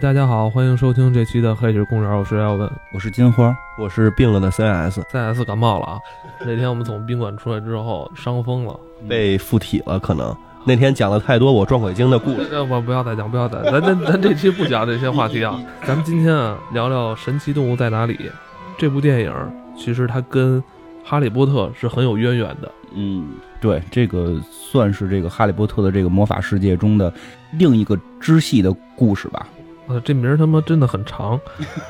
大家好，欢迎收听这期的《黑水公园》，我是耀文，我是金花，我是病了的 CS。CS 感冒了啊！那天我们从宾馆出来之后，伤风了，被附体了，可能那天讲了太多我撞鬼经的故事。呃，不不要再讲，不要再，咱咱咱这期不讲这些话题啊，咱们今天啊聊聊《神奇动物在哪里》这部电影，其实它跟《哈利波特》是很有渊源的。嗯，对，这个算是这个哈利波特的这个魔法世界中的另一个支系的故事吧。呃，这名儿他妈真的很长，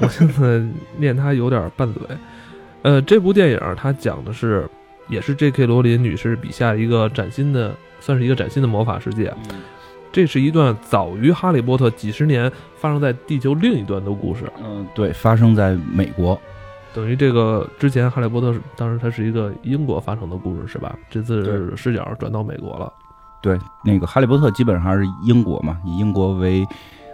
我现在念它有点拌嘴。呃，这部电影它讲的是，也是 J.K. 罗琳女士笔下一个崭新的，算是一个崭新的魔法世界。这是一段早于《哈利波特》几十年发生在地球另一端的故事。嗯，对，发生在美国。等于这个之前《哈利波特》当时它是一个英国发生的故事，是吧？这次视角转到美国了。对，那个《哈利波特》基本上是英国嘛，以英国为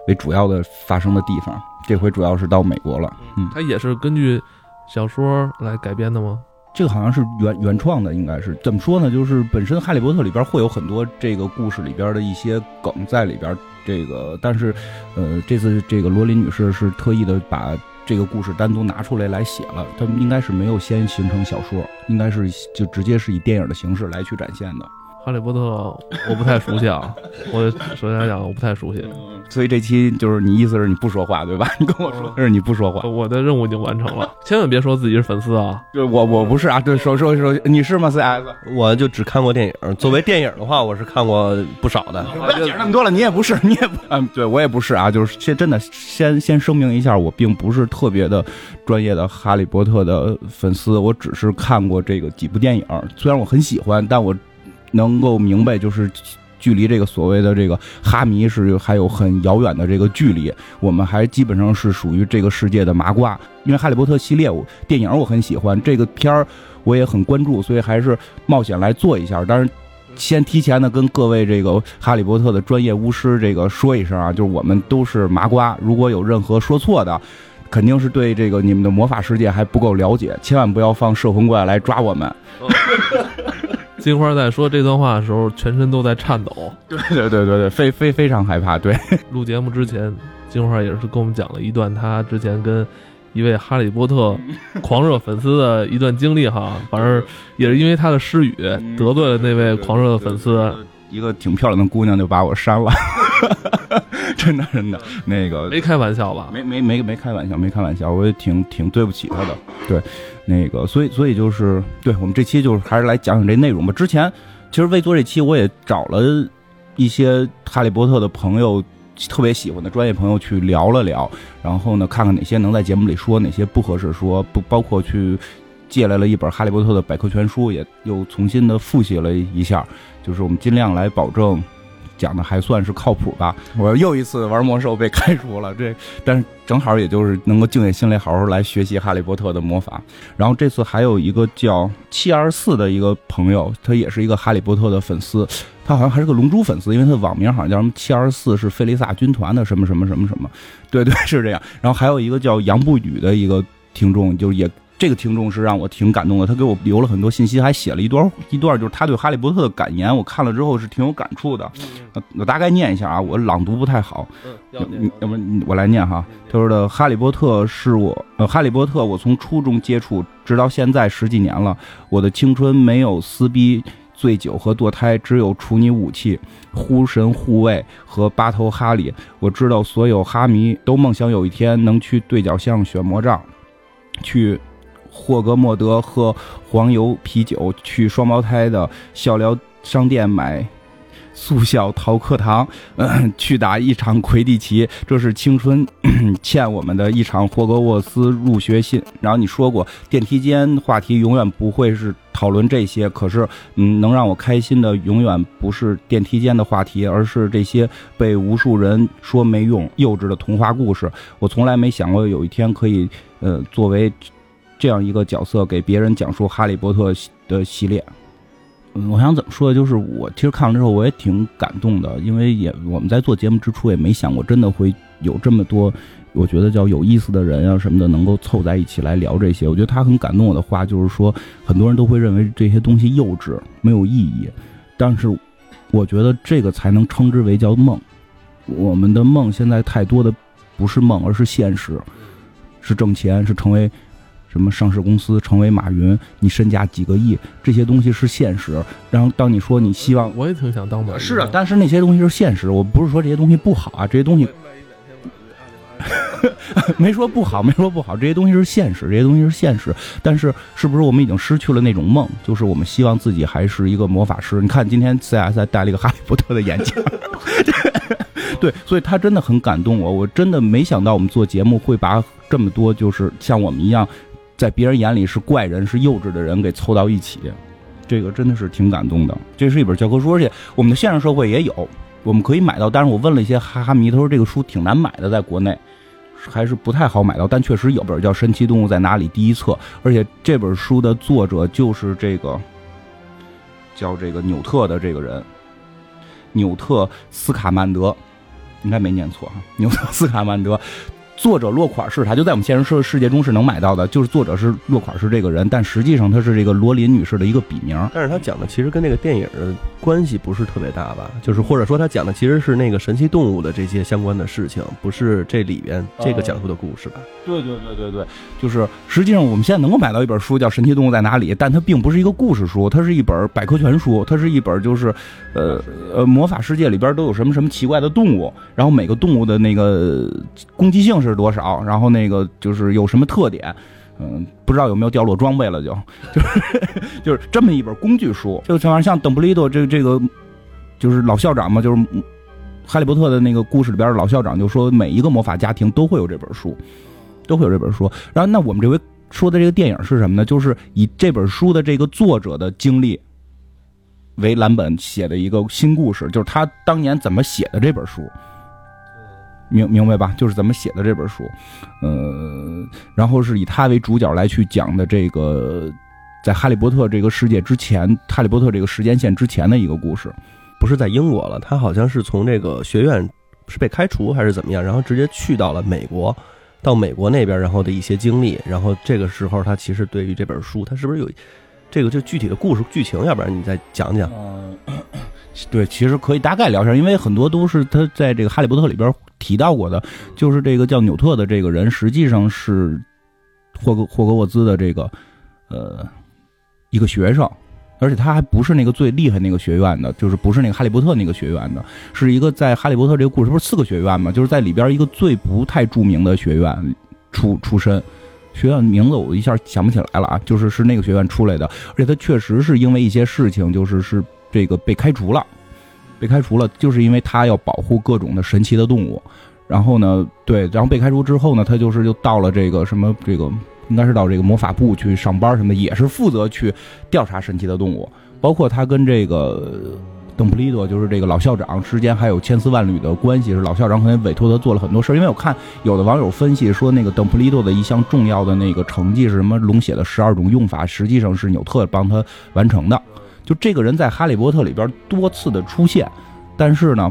为主要的发生的地方。这回主要是到美国了。嗯，它也是根据小说来改编的吗？这个好像是原原创的，应该是怎么说呢？就是本身《哈利波特》里边会有很多这个故事里边的一些梗在里边。这个，但是，呃，这次这个罗琳女士是特意的把这个故事单独拿出来来写了。他们应该是没有先形成小说，应该是就直接是以电影的形式来去展现的。哈利波特我不太熟悉啊，我首先来讲我不太熟悉，所以这期就是你意思是你不说话对吧？你跟我说的是你不说话，我的任务已经完成了，千万别说自己是粉丝啊！对，我我不是啊，对，说说说你是吗？CS，我就只看过电影。作为电影的话，我是看过不少的。不要讲那么多了，你也不是，你也不，嗯，对我也不是啊，就是先真的先先声明一下，我并不是特别的专业的哈利波特的粉丝，我只是看过这个几部电影，虽然我很喜欢，但我。能够明白，就是距离这个所谓的这个哈迷是还有很遥远的这个距离。我们还基本上是属于这个世界的麻瓜，因为《哈利波特》系列我电影我很喜欢，这个片儿我也很关注，所以还是冒险来做一下。但是先提前的跟各位这个《哈利波特》的专业巫师这个说一声啊，就是我们都是麻瓜，如果有任何说错的，肯定是对这个你们的魔法世界还不够了解，千万不要放摄魂怪来抓我们。金花在说这段话的时候，全身都在颤抖。对对对对对，非非非常害怕。对，录节目之前，金花也是跟我们讲了一段她之前跟一位哈利波特狂热粉丝的一段经历哈。反正也是因为她的失语得罪了那位狂热的粉丝，一个挺漂亮的姑娘就把我删了。真的真的，那个没开玩笑吧？没没没没开玩笑，没开玩笑，我也挺挺对不起她的。对，那个所以所以就是，对我们这期就是还是来讲讲这内容吧。之前其实为做这期，我也找了一些哈利波特的朋友，特别喜欢的专业朋友去聊了聊，然后呢，看看哪些能在节目里说，哪些不合适说，不包括去借来了一本哈利波特的百科全书，也又重新的复习了一下，就是我们尽量来保证。讲的还算是靠谱吧？我又一次玩魔兽被开除了，这但是正好也就是能够静下心来好好来学习哈利波特的魔法。然后这次还有一个叫七二四的一个朋友，他也是一个哈利波特的粉丝，他好像还是个龙珠粉丝，因为他的网名好像叫什么七二四，是菲利萨军团的什么什么什么什么，对对是这样。然后还有一个叫杨不语的一个听众，就也。这个听众是让我挺感动的，他给我留了很多信息，还写了一段一段，就是他对哈利波特的感言。我看了之后是挺有感触的。我大概念一下啊，我朗读不太好，要不我来念哈。他说的：“哈利波特是我，呃，哈利波特我从初中接触，直到现在十几年了。我的青春没有撕逼、醉酒和堕胎，只有处女武器、呼神护卫和八头哈利。我知道所有哈迷都梦想有一天能去对角巷选魔杖，去。”霍格莫德喝黄油啤酒，去双胞胎的笑聊商店买速效逃课堂，嗯，去打一场魁地奇，这是青春 欠我们的一场霍格沃斯入学信。然后你说过，电梯间话题永远不会是讨论这些，可是，嗯，能让我开心的永远不是电梯间的话题，而是这些被无数人说没用、幼稚的童话故事。我从来没想过有一天可以，呃，作为。这样一个角色给别人讲述《哈利波特》的系列，嗯，我想怎么说呢？就是我其实看完之后我也挺感动的，因为也我们在做节目之初也没想过真的会有这么多，我觉得叫有意思的人啊什么的能够凑在一起来聊这些。我觉得他很感动我的话就是说，很多人都会认为这些东西幼稚没有意义，但是我觉得这个才能称之为叫梦。我们的梦现在太多的不是梦，而是现实，是挣钱，是成为什么上市公司，成为马云，你身价几个亿，这些东西是现实。然后当你说你希望，我也挺想当马云。是啊，但是那些东西是现实，我不是说这些东西不好啊，这些东西 没说不好，没说不好，这些东西是现实，这些东西是现实。但是是不是我们已经失去了那种梦？就是我们希望自己还是一个魔法师。你看今天 CS 还戴了一个哈利波特的眼镜。对，所以他真的很感动我，我真的没想到我们做节目会把这么多就是像我们一样，在别人眼里是怪人、是幼稚的人给凑到一起，这个真的是挺感动的。这是一本教科书，而且我们的现实社会也有，我们可以买到。但是我问了一些哈哈迷，他说这个书挺难买的，在国内还是不太好买到，但确实有本叫《神奇动物在哪里》第一册，而且这本书的作者就是这个叫这个纽特的这个人，纽特斯卡曼德。应该没念错哈，纽特斯卡曼德。作者落款是他，就在我们现实世世界中是能买到的，就是作者是落款是这个人，但实际上他是这个罗琳女士的一个笔名。但是他讲的其实跟那个电影的关系不是特别大吧？就是或者说他讲的其实是那个神奇动物的这些相关的事情，不是这里边这个讲述的故事吧？对对对对对，就是实际上我们现在能够买到一本书叫《神奇动物在哪里》，但它并不是一个故事书，它是一本百科全书，它是一本就是呃呃魔法世界里边都有什么什么奇怪的动物，然后每个动物的那个攻击性是。是多少？然后那个就是有什么特点？嗯，不知道有没有掉落装备了？就就是就是这么一本工具书。就像像邓布利多这这个就是老校长嘛，就是哈利波特的那个故事里边老校长就说，每一个魔法家庭都会有这本书，都会有这本书。然后那我们这回说的这个电影是什么呢？就是以这本书的这个作者的经历为蓝本写的一个新故事，就是他当年怎么写的这本书。明明白吧？就是怎么写的这本书，呃，然后是以他为主角来去讲的这个，在哈利波特这个世界之前，哈利波特这个时间线之前的一个故事，不是在英国了，他好像是从这个学院是被开除还是怎么样，然后直接去到了美国，到美国那边然后的一些经历，然后这个时候他其实对于这本书，他是不是有这个就具体的故事剧情？要不然你再讲讲。对，其实可以大概聊一下，因为很多都是他在这个《哈利波特》里边提到过的，就是这个叫纽特的这个人，实际上是霍格霍格沃兹的这个呃一个学生，而且他还不是那个最厉害那个学院的，就是不是那个哈利波特那个学院的，是一个在哈利波特这个故事不是四个学院嘛，就是在里边一个最不太著名的学院出出身，学院名字我一下想不起来了啊，就是是那个学院出来的，而且他确实是因为一些事情，就是是。这个被开除了，被开除了，就是因为他要保护各种的神奇的动物。然后呢，对，然后被开除之后呢，他就是就到了这个什么这个，应该是到这个魔法部去上班什么，也是负责去调查神奇的动物。包括他跟这个邓布利多，就是这个老校长之间还有千丝万缕的关系，是老校长可能委托他做了很多事儿。因为我看有的网友分析说，那个邓布利多的一项重要的那个成绩是什么？龙血的十二种用法，实际上是纽特帮他完成的。就这个人在《哈利波特》里边多次的出现，但是呢，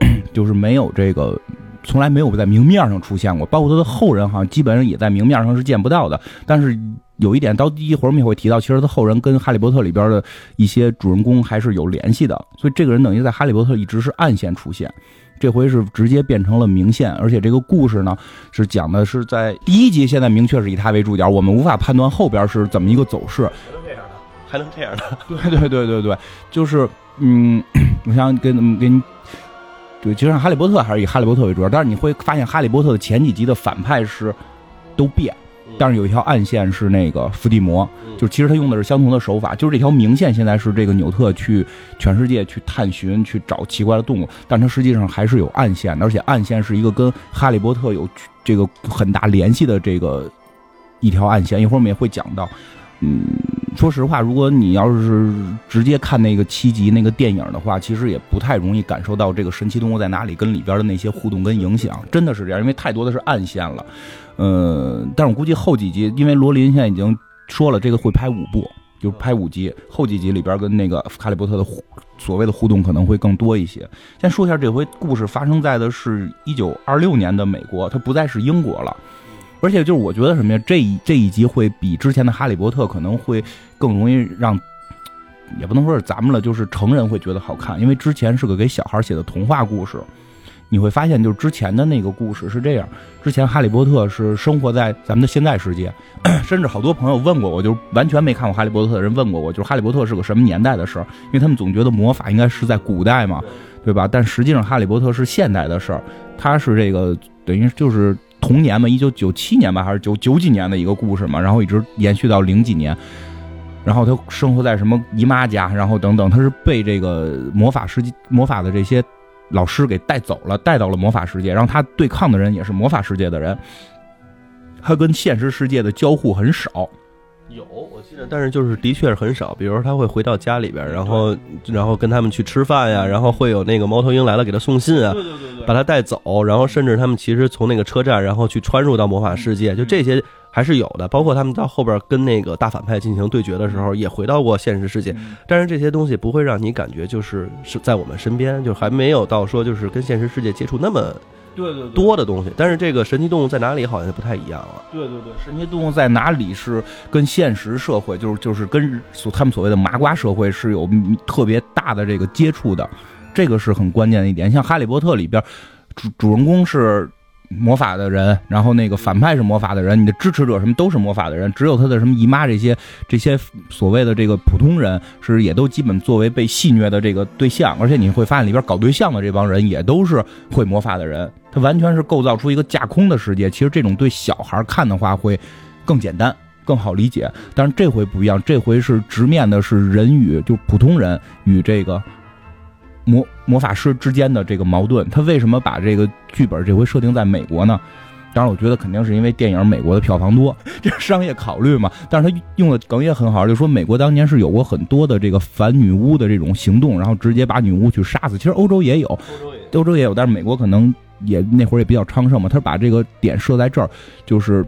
就是没有这个，从来没有在明面上出现过。包括他的后人，好像基本上也在明面上是见不到的。但是有一点，到第一会儿我们也会提到，其实他后人跟《哈利波特》里边的一些主人公还是有联系的。所以这个人等于在《哈利波特》一直是暗线出现，这回是直接变成了明线。而且这个故事呢，是讲的是在第一集，现在明确是以他为主角，我们无法判断后边是怎么一个走势。还能这样的？对对对对对，就是嗯，我想跟给你，对，其实哈利波特还是以哈利波特为主，但是你会发现哈利波特的前几集的反派是都变，但是有一条暗线是那个伏地魔，就其实他用的是相同的手法，就是这条明线现在是这个纽特去全世界去探寻去找奇怪的动物，但他实际上还是有暗线的，而且暗线是一个跟哈利波特有这个很大联系的这个一条暗线，一会儿我们也会讲到。嗯，说实话，如果你要是直接看那个七集那个电影的话，其实也不太容易感受到这个神奇动物在哪里跟里边的那些互动跟影响，真的是这样，因为太多的是暗线了。嗯，但是我估计后几集，因为罗琳现在已经说了，这个会拍五部，就拍五集，后几集里边跟那个哈利波特的所谓的互动可能会更多一些。先说一下，这回故事发生在的是一九二六年的美国，它不再是英国了。而且就是我觉得什么呀，这一这一集会比之前的《哈利波特》可能会更容易让，也不能说是咱们了，就是成人会觉得好看，因为之前是个给小孩写的童话故事，你会发现，就是之前的那个故事是这样：之前哈利波特是生活在咱们的现在世界，甚至好多朋友问过我，就是完全没看过哈利波特的人问过我，就是哈利波特是个什么年代的事儿？因为他们总觉得魔法应该是在古代嘛，对吧？但实际上哈利波特是现代的事儿，它是这个等于就是童年嘛，一九九七年吧，还是九九几年的一个故事嘛，然后一直延续到零几年。然后他生活在什么姨妈家，然后等等，他是被这个魔法世界魔法的这些老师给带走了，带到了魔法世界。然后他对抗的人也是魔法世界的人，他跟现实世界的交互很少。有，我记得，但是就是的确是很少。比如说他会回到家里边，然后然后跟他们去吃饭呀，然后会有那个猫头鹰来了给他送信啊，对对对把他带走，然后甚至他们其实从那个车站，然后去穿入到魔法世界，就这些。还是有的，包括他们到后边跟那个大反派进行对决的时候，也回到过现实世界。但是这些东西不会让你感觉就是是在我们身边，就还没有到说就是跟现实世界接触那么对对多的东西。但是这个神奇动物在哪里好像就不太一样了。对对对，神奇动物在哪里是跟现实社会，就是就是跟所他们所谓的麻瓜社会是有特别大的这个接触的，这个是很关键的一点。像《哈利波特》里边，主主人公是。魔法的人，然后那个反派是魔法的人，你的支持者什么都是魔法的人，只有他的什么姨妈这些这些所谓的这个普通人是也都基本作为被戏虐的这个对象，而且你会发现里边搞对象的这帮人也都是会魔法的人，他完全是构造出一个架空的世界。其实这种对小孩看的话会更简单、更好理解，但是这回不一样，这回是直面的是人与就普通人与这个。魔魔法师之间的这个矛盾，他为什么把这个剧本这回设定在美国呢？当然，我觉得肯定是因为电影美国的票房多，这是商业考虑嘛。但是他用的梗也很好，就说美国当年是有过很多的这个反女巫的这种行动，然后直接把女巫去杀死。其实欧洲也有，欧洲也有，但是美国可能也那会儿也比较昌盛嘛。他把这个点设在这儿，就是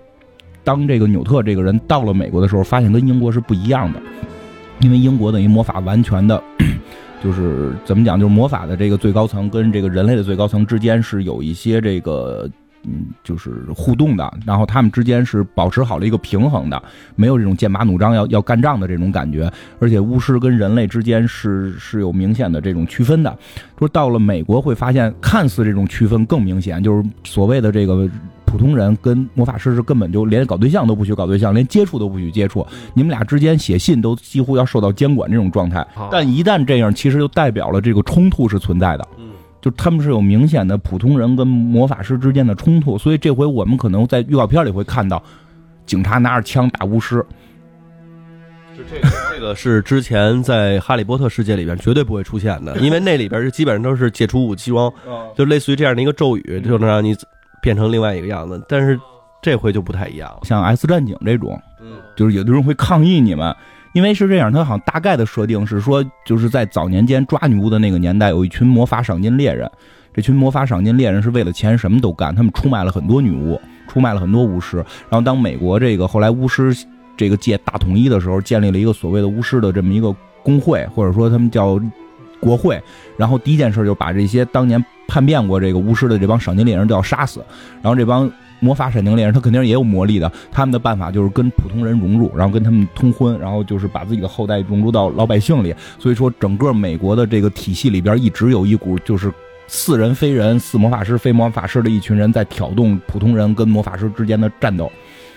当这个纽特这个人到了美国的时候，发现跟英国是不一样的，因为英国等于魔法完全的。就是怎么讲，就是魔法的这个最高层跟这个人类的最高层之间是有一些这个，嗯，就是互动的，然后他们之间是保持好了一个平衡的，没有这种剑拔弩张要要干仗的这种感觉，而且巫师跟人类之间是是有明显的这种区分的。说到了美国会发现，看似这种区分更明显，就是所谓的这个。普通人跟魔法师是根本就连搞对象都不许搞对象，连接触都不许接触。你们俩之间写信都几乎要受到监管这种状态。但一旦这样，其实就代表了这个冲突是存在的。嗯，就他们是有明显的普通人跟魔法师之间的冲突。所以这回我们可能在预告片里会看到，警察拿着枪打巫师。就这个，这个是之前在哈利波特世界里边绝对不会出现的，因为那里边是基本上都是解除武器装，就类似于这样的一个咒语，就能让你。变成另外一个样子，但是这回就不太一样了。像《S 战警》这种，嗯，就是有的人会抗议你们，因为是这样，他好像大概的设定是说，就是在早年间抓女巫的那个年代，有一群魔法赏金猎人，这群魔法赏金猎人是为了钱什么都干，他们出卖了很多女巫，出卖了很多巫师。然后当美国这个后来巫师这个界大统一的时候，建立了一个所谓的巫师的这么一个工会，或者说他们叫国会。然后第一件事就把这些当年。叛变过这个巫师的这帮赏金猎人都要杀死，然后这帮魔法闪电猎人他肯定也有魔力的，他们的办法就是跟普通人融入，然后跟他们通婚，然后就是把自己的后代融入到老百姓里。所以说，整个美国的这个体系里边一直有一股就是似人非人、似魔法师非魔法师的一群人在挑动普通人跟魔法师之间的战斗。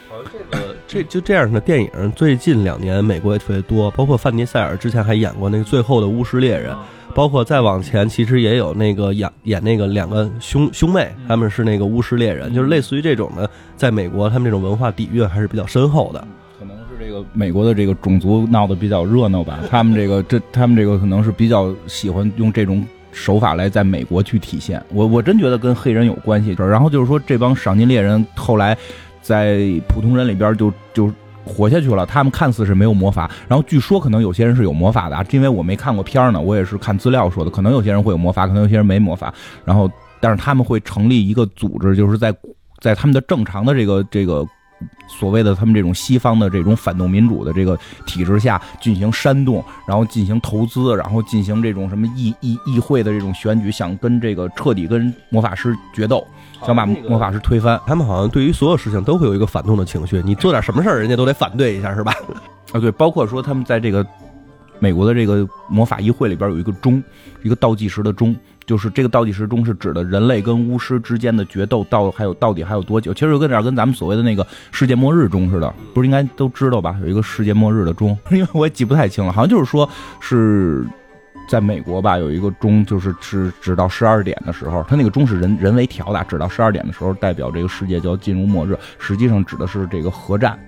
好像这个这就这样的电影最近两年美国也特别多，包括范迪塞尔之前还演过那个《最后的巫师猎人》。包括再往前，其实也有那个演演那个两个兄兄妹，他们是那个巫师猎人，就是类似于这种的，在美国他们这种文化底蕴还是比较深厚的。可能是这个美国的这个种族闹得比较热闹吧，他们这个这他们这个可能是比较喜欢用这种手法来在美国去体现。我我真觉得跟黑人有关系。然后就是说这帮赏金猎人后来在普通人里边就就。活下去了，他们看似是没有魔法，然后据说可能有些人是有魔法的，因为我没看过片呢，我也是看资料说的，可能有些人会有魔法，可能有些人没魔法，然后但是他们会成立一个组织，就是在在他们的正常的这个这个所谓的他们这种西方的这种反动民主的这个体制下进行煽动，然后进行投资，然后进行这种什么议议议会的这种选举，想跟这个彻底跟魔法师决斗。想把魔法师推翻，他们好像对于所有事情都会有一个反动的情绪。你做点什么事儿，人家都得反对一下，是吧？啊，对，包括说他们在这个美国的这个魔法议会里边有一个钟，一个倒计时的钟，就是这个倒计时钟是指的人类跟巫师之间的决斗到还有到底还有多久？其实有点跟咱们所谓的那个世界末日钟似的，不是应该都知道吧？有一个世界末日的钟，因为我也记不太清了，好像就是说是在美国吧，有一个钟就是指指到十二点的时候，它那个钟是人人为调的，指到十二点的时候代表这个世界就要进入末日，实际上指的是这个核战。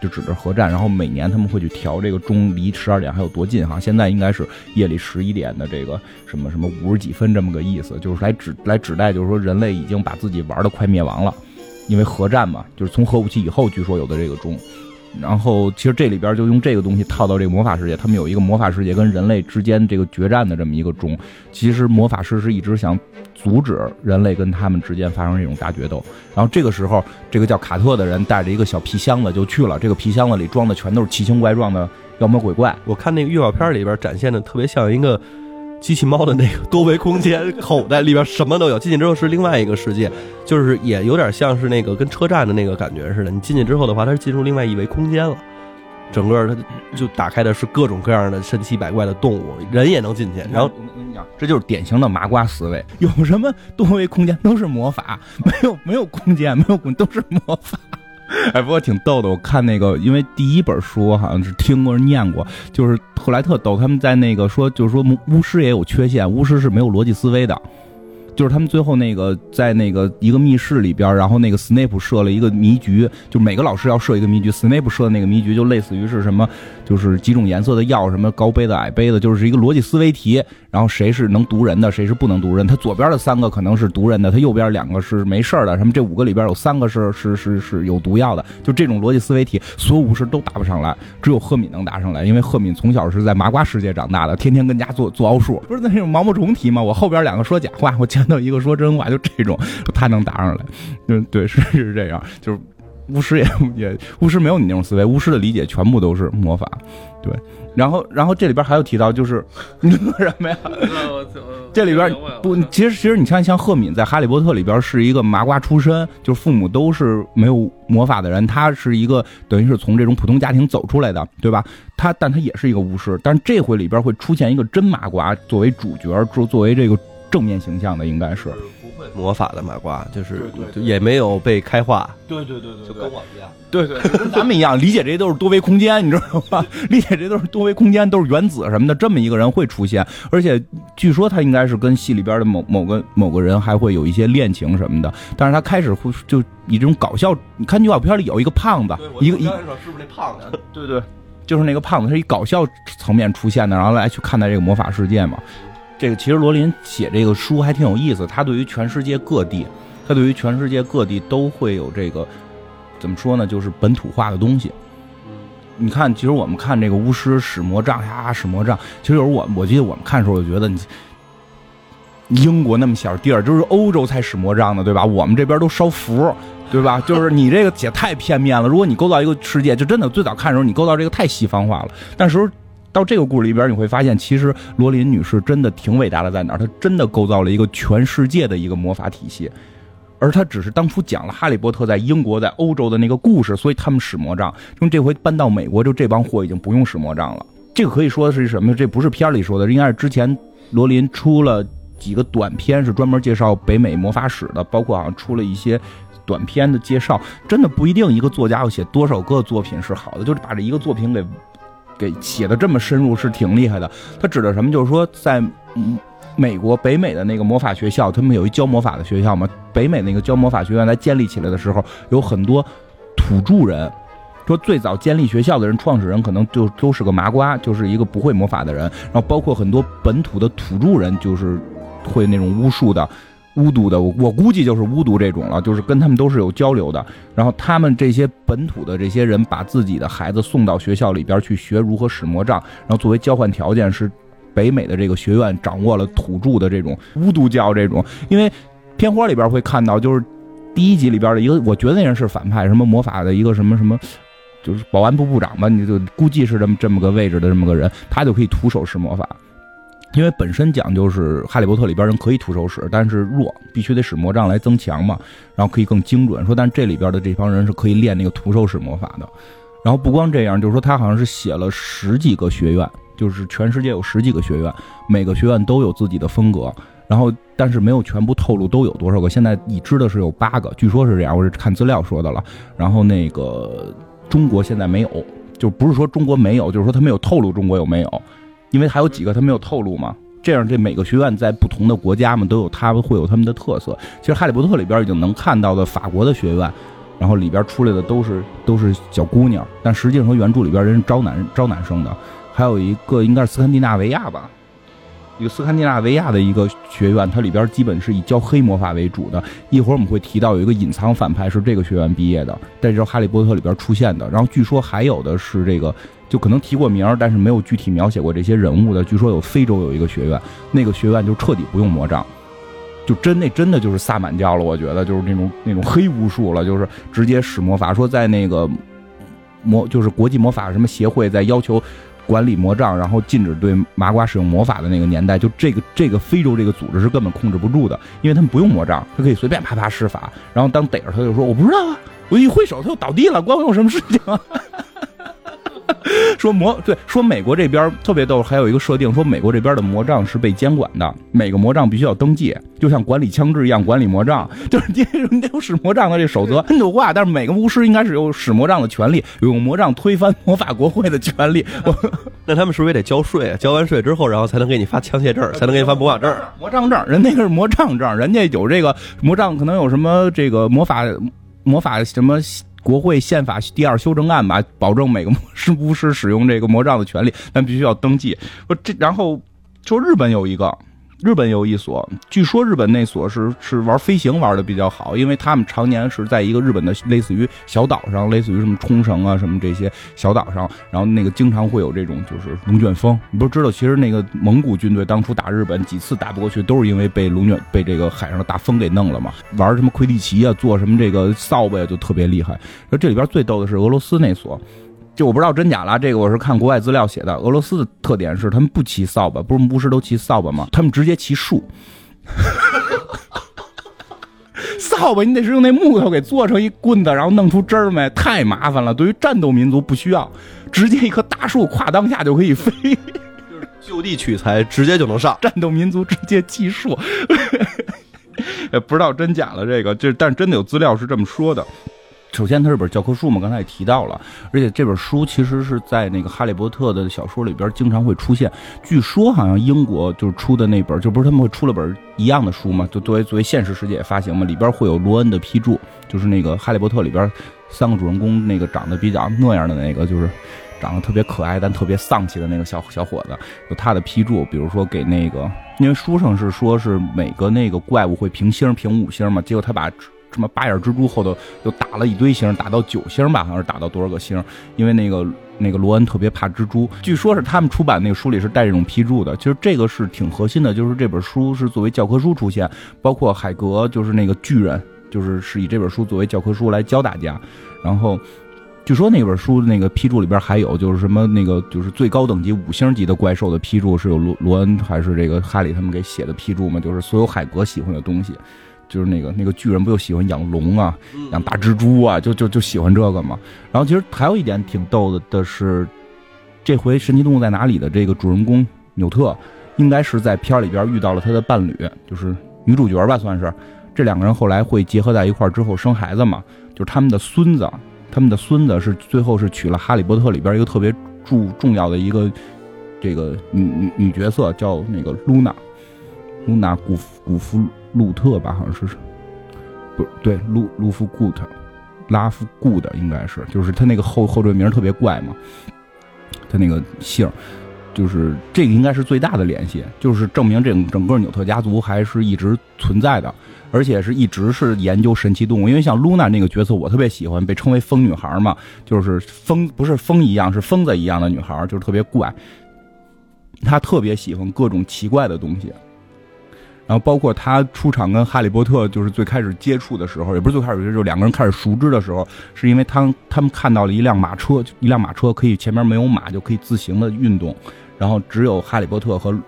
就指着核战，然后每年他们会去调这个钟离十二点还有多近哈，现在应该是夜里十一点的这个什么什么五十几分这么个意思，就是来指来指代，就是说人类已经把自己玩的快灭亡了，因为核战嘛，就是从核武器以后据说有的这个钟。然后，其实这里边就用这个东西套到这个魔法世界，他们有一个魔法世界跟人类之间这个决战的这么一个钟。其实魔法师是一直想阻止人类跟他们之间发生这种大决斗。然后这个时候，这个叫卡特的人带着一个小皮箱子就去了，这个皮箱子里装的全都是奇形怪状的妖魔鬼怪。我看那个预告片里边展现的特别像一个。机器猫的那个多维空间 口袋里边什么都有，进去之后是另外一个世界，就是也有点像是那个跟车站的那个感觉似的。你进去之后的话，它是进入另外一维空间了，整个它就打开的是各种各样的神奇百怪的动物，人也能进去。然后我跟你讲，这就是典型的麻瓜思维，有什么多维空间都是魔法，没有没有空间，没有空都是魔法。哎，不过挺逗的。我看那个，因为第一本书好像是听过、念过，就是后来特逗。他们在那个说，就是说巫师也有缺陷，巫师是没有逻辑思维的。就是他们最后那个在那个一个密室里边，然后那个斯内普设了一个迷局，就每个老师要设一个迷局。斯内普设的那个迷局就类似于是什么，就是几种颜色的药，什么高杯子、矮杯子，就是一个逻辑思维题。然后谁是能毒人的，谁是不能毒人？他左边的三个可能是毒人的，他右边两个是没事的。什么这五个里边有三个是是是是有毒药的，就这种逻辑思维题，所有武士都答不上来，只有赫敏能答上来，因为赫敏从小是在麻瓜世界长大的，天天跟家做做奥数。不是那种毛毛虫题吗？我后边两个说假话，我前头一个说真话，就这种，他能答上来。嗯，对，是是这样，就是 巫师也也巫师没有你那种思维，巫师的理解全部都是魔法，对。然后，然后这里边还有提到，就是你乐什么呀？这里边不，其实其实你看，像赫敏在《哈利波特》里边是一个麻瓜出身，就是父母都是没有魔法的人，他是一个等于是从这种普通家庭走出来的，对吧？他，但他也是一个巫师，但是这回里边会出现一个真麻瓜作为主角，作作为这个正面形象的，应该是。魔法的麻瓜就是也没有被开化，对对对对，就跟我一样，对对，跟咱们一样，理解这些都是多维空间，你知道吗？理解这都是多维空间，都是原子什么的，这么一个人会出现，而且据说他应该是跟戏里边的某某个某个人还会有一些恋情什么的，但是他开始会就以这种搞笑，你看预告片里有一个胖子，一个一，是不是那胖子？对对，就是那个胖子，是以搞笑层面出现的，然后来去看待这个魔法世界嘛。这个其实罗琳写这个书还挺有意思，他对于全世界各地，他对于全世界各地都会有这个怎么说呢？就是本土化的东西。你看，其实我们看这个巫师使魔杖呀，使魔杖，其实有时候我我记得我们看的时候，我觉得你英国那么小地儿，就是欧洲才使魔杖呢，对吧？我们这边都烧符，对吧？就是你这个写太片面了。如果你构造一个世界，就真的最早看的时候，你构造这个太西方化了。但是。到这个故事里边，你会发现，其实罗琳女士真的挺伟大的，在哪儿？她真的构造了一个全世界的一个魔法体系，而她只是当初讲了《哈利波特》在英国、在欧洲的那个故事，所以他们使魔杖。用这回搬到美国，就这帮货已经不用使魔杖了。这个可以说的是什么？这不是片里说的，应该是之前罗琳出了几个短片，是专门介绍北美魔法史的，包括好像出了一些短片的介绍。真的不一定一个作家要写多少个作品是好的，就是把这一个作品给。给写的这么深入是挺厉害的。他指的什么？就是说，在美国北美的那个魔法学校，他们有一教魔法的学校嘛。北美那个教魔法学院在建立起来的时候，有很多土著人。说最早建立学校的人，创始人可能就都是个麻瓜，就是一个不会魔法的人。然后包括很多本土的土著人，就是会那种巫术的。巫毒的，我我估计就是巫毒这种了，就是跟他们都是有交流的。然后他们这些本土的这些人，把自己的孩子送到学校里边去学如何使魔杖，然后作为交换条件是，北美的这个学院掌握了土著的这种巫毒教这种。因为片花里边会看到，就是第一集里边的一个，我觉得那人是反派，什么魔法的一个什么什么，就是保安部部长吧，你就估计是这么这么个位置的这么个人，他就可以徒手使魔法。因为本身讲就是《哈利波特》里边人可以徒手使，但是弱，必须得使魔杖来增强嘛，然后可以更精准。说，但这里边的这帮人是可以练那个徒手使魔法的。然后不光这样，就是说他好像是写了十几个学院，就是全世界有十几个学院，每个学院都有自己的风格。然后但是没有全部透露都有多少个，现在已知的是有八个，据说是这样，我是看资料说的了。然后那个中国现在没有，就不是说中国没有，就是说他没有透露中国有没有，因为还有几个他没有透露嘛。这样，这每个学院在不同的国家嘛，都有他们会有他们的特色。其实《哈利波特》里边已经能看到的法国的学院，然后里边出来的都是都是小姑娘，但实际上原著里边人是招男招男生的。还有一个应该是斯堪的纳维亚吧，一个斯堪的纳维亚的一个学院，它里边基本是以教黑魔法为主的。一会儿我们会提到有一个隐藏反派是这个学院毕业的，在这《哈利波特》里边出现的。然后据说还有的是这个。就可能提过名，但是没有具体描写过这些人物的。据说有非洲有一个学院，那个学院就彻底不用魔杖，就真那真的就是萨满教了。我觉得就是那种那种黑巫术了，就是直接使魔法。说在那个魔就是国际魔法什么协会在要求管理魔杖，然后禁止对麻瓜使用魔法的那个年代，就这个这个非洲这个组织是根本控制不住的，因为他们不用魔杖，他可以随便啪啪施法。然后当逮着他就说我不知道啊，我一挥手他就倒地了，关我有什么事情啊？说魔对说美国这边特别逗，还有一个设定说美国这边的魔杖是被监管的，每个魔杖必须要登记，就像管理枪支一样管理魔杖，就是你 你有使魔杖的这守则很有话，但是每个巫师应该是有使魔杖的权利，有用魔杖推翻魔法国会的权利。那他们是不是也得交税？交完税之后，然后才能给你发枪械证，才能给你发魔法证、魔杖证？人那个是魔杖证，人家有这个魔杖，可能有什么这个魔法魔法什么。国会宪法第二修正案吧，保证每个师巫师使用这个魔杖的权利，但必须要登记。说这，然后说日本有一个。日本有一所，据说日本那所是是玩飞行玩的比较好，因为他们常年是在一个日本的类似于小岛上，类似于什么冲绳啊什么这些小岛上，然后那个经常会有这种就是龙卷风。你不知道，其实那个蒙古军队当初打日本几次打不过去，都是因为被龙卷被这个海上的大风给弄了嘛。玩什么魁地奇啊，做什么这个扫把呀，就特别厉害。说这里边最逗的是俄罗斯那所。就我不知道真假了，这个我是看国外资料写的。俄罗斯的特点是他们不骑扫把，不是巫师都骑扫把吗？他们直接骑树。扫把你得是用那木头给做成一棍子，然后弄出汁儿没？太麻烦了。对于战斗民族不需要，直接一棵大树跨当下就可以飞，就是就地取材，直接就能上。战斗民族直接骑树，也 不知道真假了。这个就但是真的有资料是这么说的。首先，它是本教科书嘛，刚才也提到了，而且这本书其实是在那个《哈利波特》的小说里边经常会出现。据说好像英国就是出的那本，就不是他们会出了本一样的书嘛，就作为作为现实世界发行嘛，里边会有罗恩的批注，就是那个《哈利波特》里边三个主人公那个长得比较那样的那个，就是长得特别可爱但特别丧气的那个小小伙子，有他的批注，比如说给那个，因为书上是说是每个那个怪物会评星评五星嘛，结果他把。什么八眼蜘蛛后头又打了一堆星，打到九星吧，好像是打到多少个星？因为那个那个罗恩特别怕蜘蛛，据说是他们出版那个书里是带这种批注的。其实这个是挺核心的，就是这本书是作为教科书出现，包括海格就是那个巨人，就是是以这本书作为教科书来教大家。然后据说那本书那个批注里边还有就是什么那个就是最高等级五星级的怪兽的批注是有罗罗恩还是这个哈利他们给写的批注吗？就是所有海格喜欢的东西。就是那个那个巨人不就喜欢养龙啊，养大蜘蛛啊，就就就喜欢这个嘛。然后其实还有一点挺逗的的是，这回《神奇动物在哪里》的这个主人公纽特，应该是在片里边遇到了他的伴侣，就是女主角吧，算是。这两个人后来会结合在一块儿之后生孩子嘛？就是他们的孙子，他们的孙子是最后是娶了《哈利波特》里边一个特别重重要的一个这个女女女角色，叫那个露娜，露娜古古夫。路特吧，好像是，不是对，路路夫古特，拉夫古的应该是，就是他那个后后缀名特别怪嘛，他那个姓，就是这个应该是最大的联系，就是证明这整个纽特家族还是一直存在的，而且是一直是研究神奇动物，因为像露娜那个角色我特别喜欢，被称为疯女孩嘛，就是疯不是疯一样，是疯子一样的女孩，就是特别怪，她特别喜欢各种奇怪的东西。然后包括他出场跟哈利波特就是最开始接触的时候，也不是最开始，就两个人开始熟知的时候，是因为他他们看到了一辆马车，一辆马车可以前面没有马就可以自行的运动，然后只有哈利波特和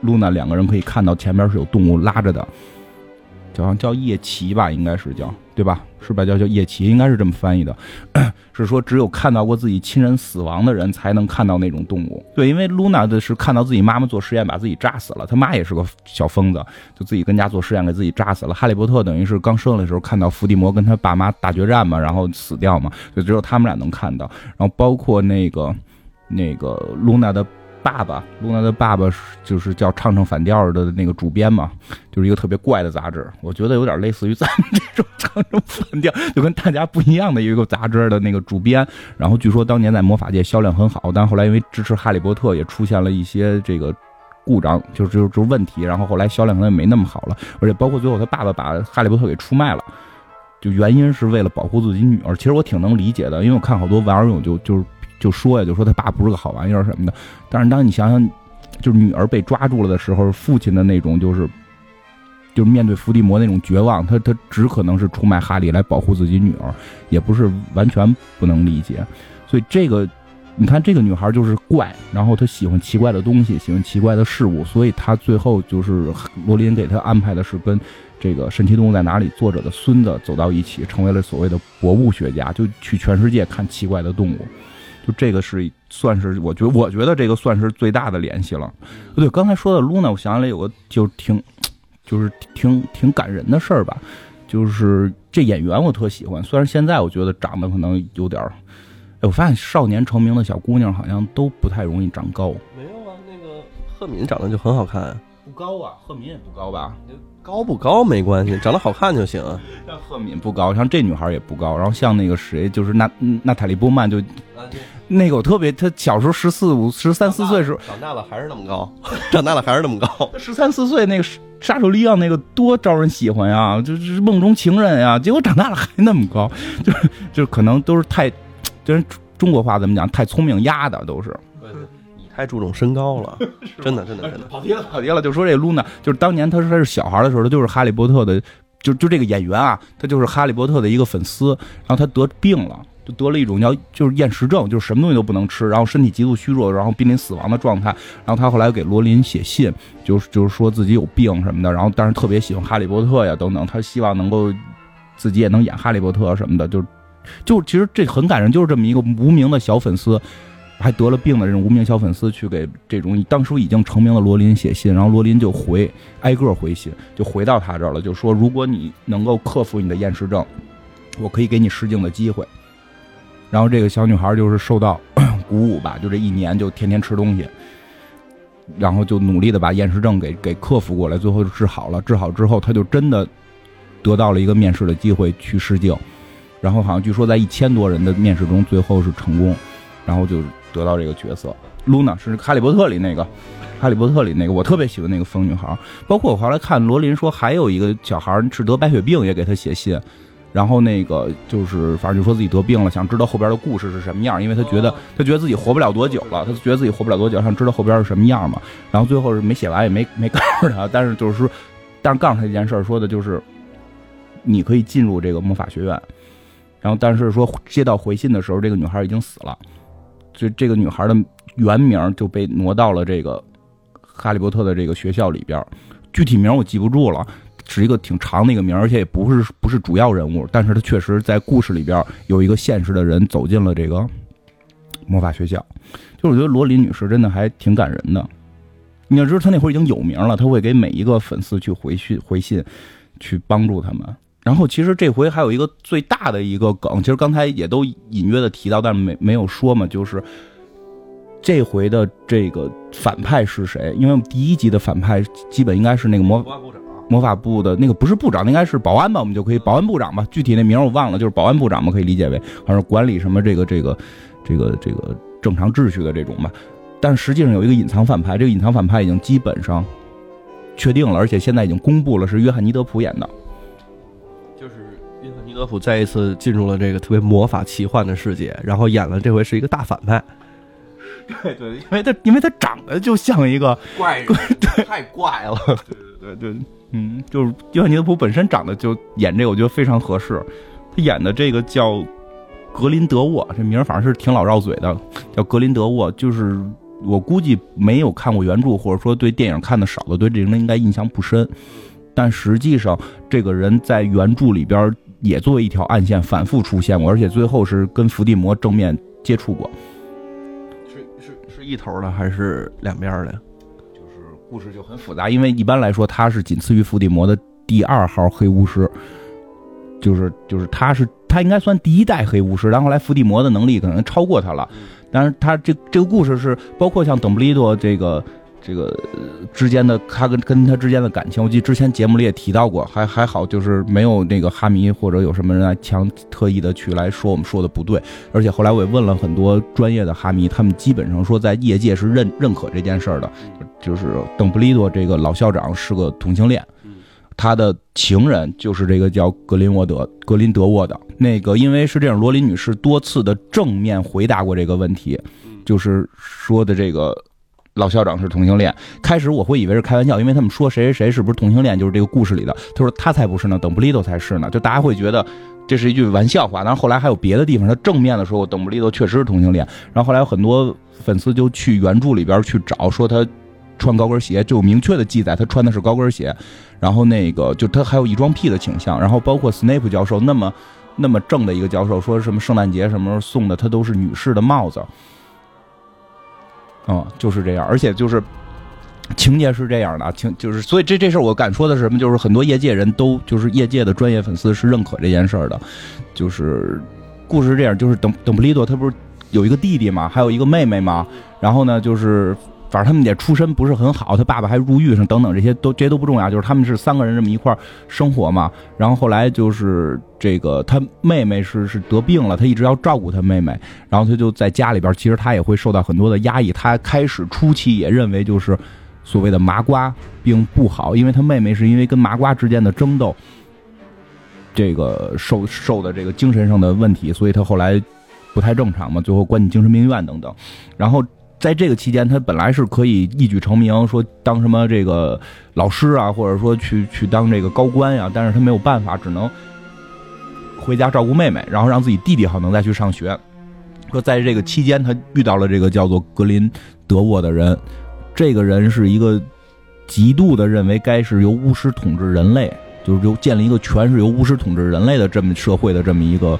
露娜两个人可以看到前面是有动物拉着的，好像叫夜骑吧，应该是叫对吧？是吧？叫叫叶奇，应该是这么翻译的，是说只有看到过自己亲人死亡的人才能看到那种动物。对，因为露娜的是看到自己妈妈做实验把自己炸死了，他妈也是个小疯子，就自己跟家做实验给自己炸死了。哈利波特等于是刚生的时候看到伏地魔跟他爸妈大决战嘛，然后死掉嘛，就只有他们俩能看到。然后包括那个那个露娜的。爸爸，露娜的爸爸就是叫唱唱反调的那个主编嘛，就是一个特别怪的杂志，我觉得有点类似于咱们这种唱唱反调，就跟大家不一样的一个杂志的那个主编。然后据说当年在魔法界销量很好，但后来因为支持哈利波特也出现了一些这个故障，就是就就问题，然后后来销量可能也没那么好了。而且包括最后他爸爸把哈利波特给出卖了，就原因是为了保护自己女儿。其实我挺能理解的，因为我看好多网友就就是。就说呀，就说他爸不是个好玩意儿什么的。但是当你想想，就是女儿被抓住了的时候，父亲的那种就是，就是面对伏地魔那种绝望，他他只可能是出卖哈利来保护自己女儿，也不是完全不能理解。所以这个，你看这个女孩就是怪，然后她喜欢奇怪的东西，喜欢奇怪的事物，所以她最后就是罗琳给她安排的是跟这个《神奇动物在哪里》作者的孙子走到一起，成为了所谓的博物学家，就去全世界看奇怪的动物。就这个是算是，我觉得我觉得这个算是最大的联系了。对，刚才说的露娜，我想起来有个就挺，就是挺挺感人的事儿吧。就是这演员我特喜欢，虽然现在我觉得长得可能有点儿，哎，我发现少年成名的小姑娘好像都不太容易长高。没有啊，那个赫敏长得就很好看。不高啊，赫敏也不高吧？高不高没关系，长得好看就行。像赫敏不高，像这女孩也不高。然后像那个谁，就是娜娜塔莉波曼，就那个我特别，她小时候十四五、十三四岁时候，长大了还是那么高，长大了还是那么高。十三四岁那个杀手利昂那个多招人喜欢呀，就是梦中情人呀。结果长大了还那么高，就是就是可能都是太，就是中国话怎么讲，太聪明压的都是。太注重身高了，真的，真的，真的跑题了，跑题了。就说这露娜，就是当年他说他是小孩的时候，他就是哈利波特的，就就这个演员啊，他就是哈利波特的一个粉丝。然后他得病了，就得了一种叫就是厌食症，就是什么东西都不能吃，然后身体极度虚弱，然后濒临死亡的状态。然后他后来给罗琳写信，就是就是说自己有病什么的，然后但是特别喜欢哈利波特呀等等，他希望能够自己也能演哈利波特什么的，就就其实这很感人，就是这么一个无名的小粉丝。还得了病的这种无名小粉丝去给这种当初已经成名的罗琳写信，然后罗琳就回挨个回信，就回到他这儿了，就说如果你能够克服你的厌食症，我可以给你试镜的机会。然后这个小女孩就是受到 鼓舞吧，就这一年就天天吃东西，然后就努力的把厌食症给给克服过来，最后就治好了。治好之后，她就真的得到了一个面试的机会去试镜，然后好像据说在一千多人的面试中，最后是成功，然后就。得到这个角色，露娜是《哈利波特》里那个，《哈利波特》里那个，我特别喜欢那个疯女孩。包括我后来看罗琳说，还有一个小孩是得白血病，也给他写信，然后那个就是反正就说自己得病了，想知道后边的故事是什么样，因为他觉得他觉得自己活不了多久了，他觉得自己活不了多久，想知道后边是什么样嘛。然后最后是没写完，也没没告诉他，但是就是说，但是告诉他一件事，说的就是你可以进入这个魔法学院。然后但是说接到回信的时候，这个女孩已经死了。就这个女孩的原名就被挪到了这个哈利波特的这个学校里边，具体名我记不住了，是一个挺长的一个名，而且也不是不是主要人物，但是他确实在故事里边有一个现实的人走进了这个魔法学校。就我觉得罗琳女士真的还挺感人的，你要知道她那会儿已经有名了，她会给每一个粉丝去回信回信，去帮助他们。然后其实这回还有一个最大的一个梗，其实刚才也都隐约的提到，但是没没有说嘛，就是这回的这个反派是谁？因为第一集的反派基本应该是那个魔法部长，魔法部的那个不是部长，应该是保安吧？我们就可以保安部长吧，具体那名我忘了，就是保安部长嘛，可以理解为好像管理什么这个这个这个这个正常秩序的这种吧。但实际上有一个隐藏反派，这个隐藏反派已经基本上确定了，而且现在已经公布了，是约翰尼德普演的。德普再一次进入了这个特别魔法奇幻的世界，然后演了这回是一个大反派。对对，因为他因为他长得就像一个怪人，对，太怪了。对对对对，嗯，就是约翰尼德普本身长得就演这个，我觉得非常合适。他演的这个叫格林德沃，这名儿反正是挺老绕嘴的，叫格林德沃。就是我估计没有看过原著，或者说对电影看的少的，对这个人应该印象不深。但实际上，这个人在原著里边。也作为一条暗线反复出现过，而且最后是跟伏地魔正面接触过。是是是一头的还是两边的？就是故事就很复杂，因为一般来说他是仅次于伏地魔的第二号黑巫师，就是就是他是他应该算第一代黑巫师，然后后来伏地魔的能力可能超过他了。但是他这这个故事是包括像邓布利多这个这个之间的他跟跟他之间的感情，我记得之前节目里也提到过，还还好就是没有那个哈迷或者有什么人来强特意的去来说我们说的不对，而且后来我也问了很多专业的哈迷，他们基本上说在业界是认认可这件事儿的，就是邓布利多这个老校长是个同性恋。他的情人就是这个叫格林沃德格林德沃的那个，因为是这样，罗琳女士多次的正面回答过这个问题，就是说的这个老校长是同性恋。开始我会以为是开玩笑，因为他们说谁谁谁是不是同性恋，就是这个故事里的。他说他才不是呢，邓布利多才是呢。就大家会觉得这是一句玩笑话，但是后来还有别的地方，他正面的说邓布利多确实是同性恋。然后后来有很多粉丝就去原著里边去找，说他。穿高跟鞋就明确的记载，他穿的是高跟鞋，然后那个就他还有异装癖的倾向，然后包括斯内普教授那么那么正的一个教授，说什么圣诞节什么时候送的他都是女士的帽子，嗯，就是这样，而且就是情节是这样的，情就是所以这这事我敢说的是什么，就是很多业界人都就是业界的专业粉丝是认可这件事的，就是故事是这样，就是等等布利多他不是有一个弟弟嘛，还有一个妹妹嘛，然后呢就是。反正他们也出身不是很好，他爸爸还入狱上等等，这些都这些都不重要，就是他们是三个人这么一块生活嘛。然后后来就是这个他妹妹是是得病了，他一直要照顾他妹妹，然后他就在家里边，其实他也会受到很多的压抑。他开始初期也认为就是所谓的麻瓜并不好，因为他妹妹是因为跟麻瓜之间的争斗，这个受受的这个精神上的问题，所以他后来不太正常嘛，最后关进精神病院等等，然后。在这个期间，他本来是可以一举成名，说当什么这个老师啊，或者说去去当这个高官呀，但是他没有办法，只能回家照顾妹妹，然后让自己弟弟好能再去上学。说在这个期间，他遇到了这个叫做格林德沃的人，这个人是一个极度的认为该是由巫师统治人类，就是由建立一个全是由巫师统治人类的这么社会的这么一个。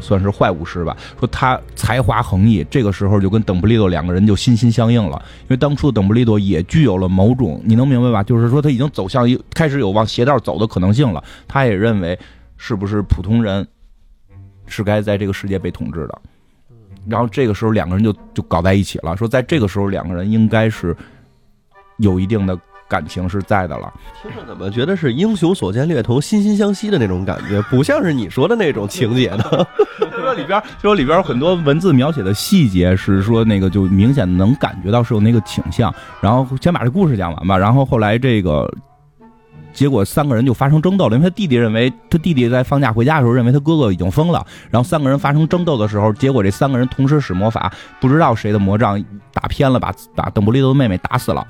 算是坏巫师吧。说他才华横溢，这个时候就跟邓布利多两个人就心心相印了。因为当初的邓布利多也具有了某种，你能明白吧？就是说他已经走向一开始有往邪道走的可能性了。他也认为是不是普通人是该在这个世界被统治的。然后这个时候两个人就就搞在一起了。说在这个时候两个人应该是有一定的。感情是在的了，听着怎么觉得是英雄所见略同、心心相惜的那种感觉，不像是你说的那种情节呢？说里边，说里边很多文字描写的细节是说那个就明显能感觉到是有那个倾向。然后先把这故事讲完吧。然后后来这个结果三个人就发生争斗了，因为他弟弟认为他弟弟在放假回家的时候认为他哥哥已经疯了。然后三个人发生争斗的时候，结果这三个人同时使魔法，不知道谁的魔杖打偏了，把把邓布利多的妹妹打死了。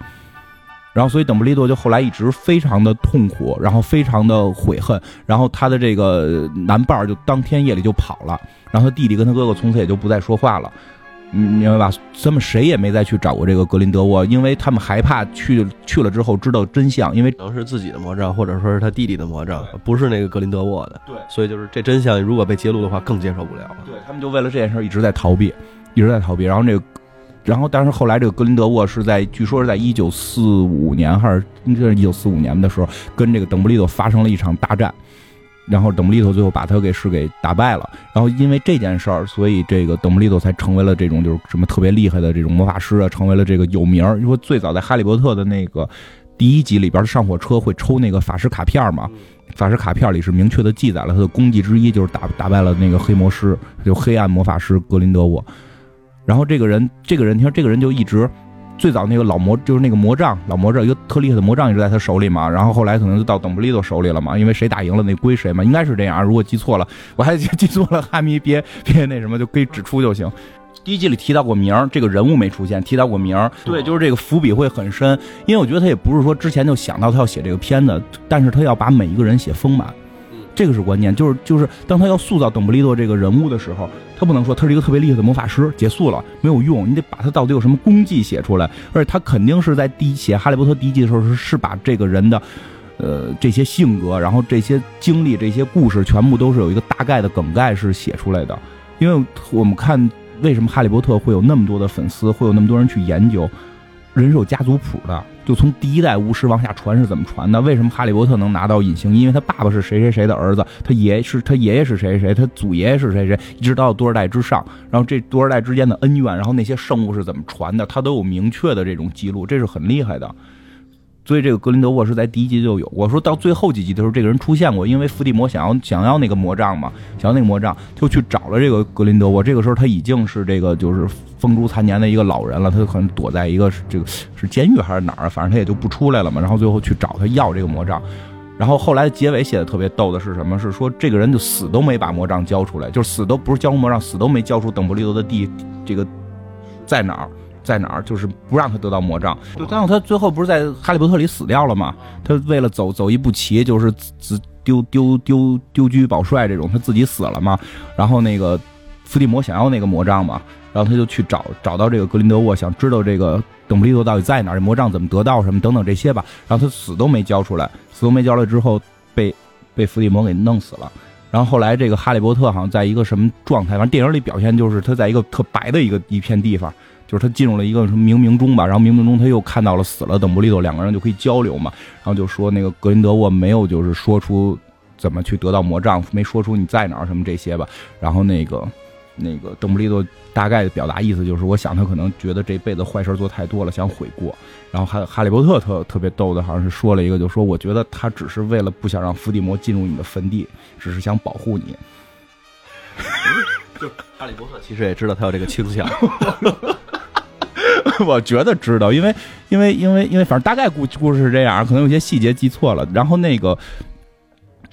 然后，所以邓布利多就后来一直非常的痛苦，然后非常的悔恨，然后他的这个男伴儿就当天夜里就跑了，然后他弟弟跟他哥哥从此也就不再说话了，明白吧？他们谁也没再去找过这个格林德沃，因为他们害怕去去了之后知道真相，因为可能是自己的魔杖，或者说是他弟弟的魔杖，不是那个格林德沃的。对，所以就是这真相如果被揭露的话，更接受不了。对他们就为了这件事一直在逃避，一直在逃避，然后这个。然后，但是后来这个格林德沃是在，据说是在一九四五年还是应该是一九四五年的时候，跟这个邓布利多发生了一场大战，然后邓布利多最后把他给是给打败了。然后因为这件事儿，所以这个邓布利多才成为了这种就是什么特别厉害的这种魔法师啊，成为了这个有名儿。因为最早在哈利波特的那个第一集里边上火车会抽那个法师卡片嘛，法师卡片里是明确的记载了他的功绩之一就是打打败了那个黑魔师，就黑暗魔法师格林德沃。然后这个人，这个人，你说这个人就一直，最早那个老魔就是那个魔杖，老魔杖一个特厉害的魔杖一直在他手里嘛。然后后来可能就到邓布利多手里了嘛，因为谁打赢了那归谁嘛，应该是这样。如果记错了，我还记错了，哈迷别别那什么，就可以指出就行。第一季里提到过名这个人物没出现，提到过名对，就是这个伏笔会很深，因为我觉得他也不是说之前就想到他要写这个片子，但是他要把每一个人写丰满。这个是关键，就是就是当他要塑造邓布利多这个人物的时候，他不能说他是一个特别厉害的魔法师，结束了没有用，你得把他到底有什么功绩写出来。而且他肯定是在第一写《哈利波特》第一季的时候是是把这个人的，呃这些性格，然后这些经历、这些故事，全部都是有一个大概的梗概是写出来的。因为我们看为什么《哈利波特》会有那么多的粉丝，会有那么多人去研究，人是有家族谱的。就从第一代巫师往下传是怎么传的？为什么哈利波特能拿到隐形？因为他爸爸是谁谁谁的儿子，他爷是他爷爷是谁谁，他祖爷爷是谁谁，一直到多少代之上，然后这多少代之间的恩怨，然后那些圣物是怎么传的，他都有明确的这种记录，这是很厉害的。所以这个格林德沃是在第一集就有，我说到最后几集的时候，这个人出现过，因为伏地魔想要想要那个魔杖嘛，想要那个魔杖，就去找了这个格林德沃。这个时候他已经是这个就是风烛残年的一个老人了，他可能躲在一个这个是监狱还是哪儿，反正他也就不出来了嘛。然后最后去找他要这个魔杖，然后后来结尾写的特别逗的是什么？是说这个人就死都没把魔杖交出来，就死都不是交魔杖，死都没交出邓布利多的地这个在哪儿。在哪儿？就是不让他得到魔杖。就，但是他最后不是在《哈利波特》里死掉了吗？他为了走走一步棋，就是自丢丢丢丢车保帅这种，他自己死了嘛。然后那个伏地魔想要那个魔杖嘛，然后他就去找找到这个格林德沃，想知道这个邓布利多到底在哪儿，这魔杖怎么得到什么等等这些吧。然后他死都没交出来，死都没交出来之后被被伏地魔给弄死了。然后后来这个哈利波特好像在一个什么状态？反正电影里表现就是他在一个特白的一个一片地方。就是他进入了一个什么冥冥中吧，然后冥冥中他又看到了死了邓布利多，两个人就可以交流嘛。然后就说那个格林德沃没有就是说出怎么去得到魔杖，没说出你在哪儿什么这些吧。然后那个那个邓布利多大概表达意思就是，我想他可能觉得这辈子坏事做太多了，想悔过。然后哈哈利波特特特别逗的，好像是说了一个，就说我觉得他只是为了不想让伏地魔进入你的坟地，只是想保护你。就哈利波特其实也知道他有这个倾向。我觉得知道，因为因为因为因为反正大概故故事是这样，可能有些细节记错了。然后那个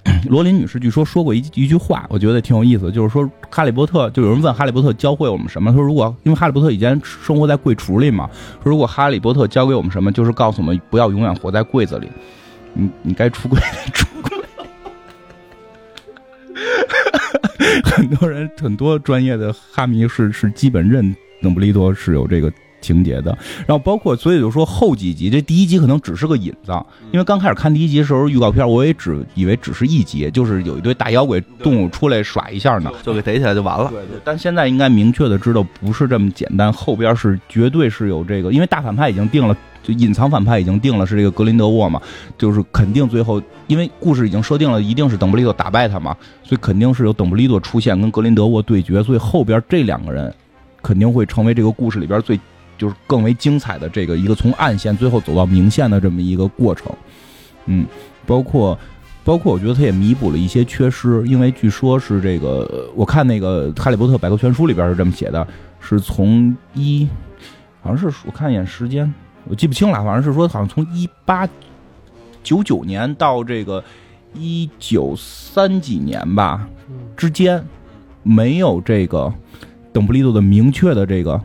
罗琳女士据说说过一一句话，我觉得挺有意思，就是说哈利波特，就有人问哈利波特教会我们什么？说如果因为哈利波特以前生活在柜橱里嘛，如果哈利波特教给我们什么，就是告诉我们不要永远活在柜子里，你 你该出柜出柜。很多人很多专业的哈迷是是基本认邓布利多是有这个。情节的，然后包括，所以就说后几集，这第一集可能只是个引子，因为刚开始看第一集的时候，预告片我也只以为只是一集，就是有一堆大妖怪动物出来耍一下呢，就给逮起来就完了。对对。但现在应该明确的知道不是这么简单，后边是绝对是有这个，因为大反派已经定了，就隐藏反派已经定了是这个格林德沃嘛，就是肯定最后，因为故事已经设定了，一定是邓布利多打败他嘛，所以肯定是有邓布利多出现跟格林德沃对决，所以后边这两个人肯定会成为这个故事里边最。就是更为精彩的这个一个从暗线最后走到明线的这么一个过程，嗯，包括包括我觉得它也弥补了一些缺失，因为据说是这个，我看那个《哈利波特百科全书》里边是这么写的，是从一好像是我看一眼时间，我记不清了，反正是说好像从一八九九年到这个一九三几年吧之间，没有这个邓布利多的明确的这个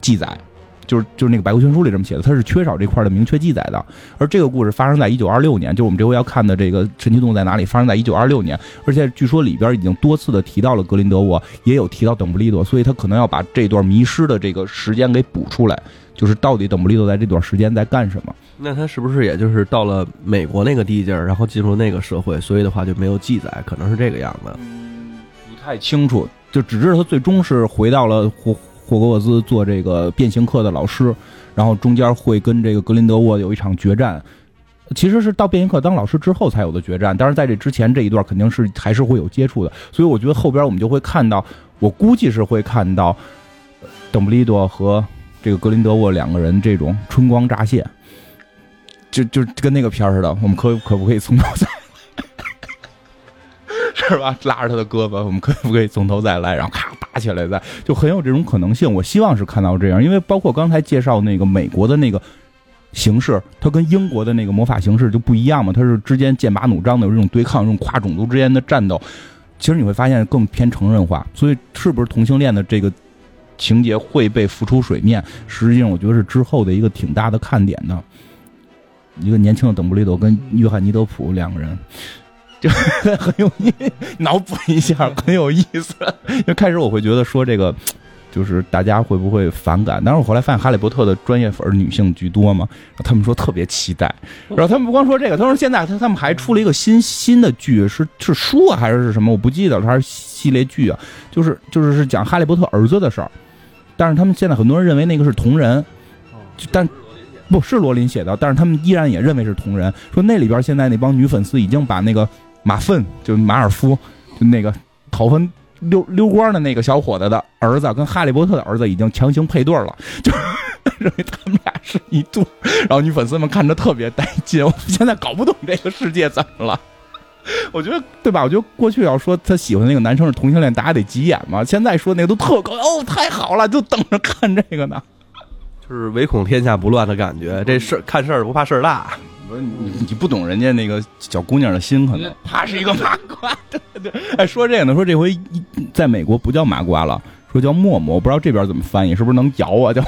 记载。就是就是那个百科全书里这么写的，它是缺少这块的明确记载的。而这个故事发生在一九二六年，就是我们这回要看的这个神奇动物在哪里，发生在一九二六年。而且据说里边已经多次的提到了格林德沃，也有提到邓布利多，所以他可能要把这段迷失的这个时间给补出来，就是到底邓布利多在这段时间在干什么？那他是不是也就是到了美国那个地界儿，然后进入那个社会，所以的话就没有记载，可能是这个样子。不太清楚，就只知道他最终是回到了霍。霍格沃兹做这个变形课的老师，然后中间会跟这个格林德沃有一场决战，其实是到变形课当老师之后才有的决战，但是在这之前这一段肯定是还是会有接触的，所以我觉得后边我们就会看到，我估计是会看到邓布利多和这个格林德沃两个人这种春光乍泄，就就跟那个片儿似的，我们可可不可以从头再？是吧？拉着他的胳膊，我们可不可以从头再来？然后咔起来，再就很有这种可能性。我希望是看到这样，因为包括刚才介绍那个美国的那个形式，它跟英国的那个魔法形式就不一样嘛。它是之间剑拔弩张的有这种对抗，这种跨种族之间的战斗。其实你会发现更偏成人化，所以是不是同性恋的这个情节会被浮出水面？实际上，我觉得是之后的一个挺大的看点的。一个年轻的邓布利多跟约翰尼德普两个人。就很有意，脑补一下很有意思。因为开始我会觉得说这个，就是大家会不会反感？但是我后来发现《哈利波特》的专业粉女性居多嘛，他们说特别期待。然后他们不光说这个，他说现在他他们还出了一个新新的剧，是是书啊还是是什么？我不记得了，还是系列剧啊？就是就是是讲哈利波特儿子的事儿。但是他们现在很多人认为那个是同人，但不是罗琳写的，但是他们依然也认为是同人。说那里边现在那帮女粉丝已经把那个马粪，就马尔夫，就那个头发溜溜光的那个小伙子的儿子，跟哈利波特的儿子已经强行配对了，就 认为他们俩是一对。然后女粉丝们看着特别带劲，我现在搞不懂这个世界怎么了。我觉得对吧？我觉得过去要说他喜欢那个男生是同性恋，大家得急眼嘛。现在说那个都特高哦，太好了，就等着看这个呢。就是唯恐天下不乱的感觉。这事儿看事儿不怕事儿大，不是你你不懂人家那个小姑娘的心，可能她是一个麻瓜。对对，哎，说这个呢，说这回一在美国不叫麻瓜了，说叫默默，我不知道这边怎么翻译，是不是能摇啊？叫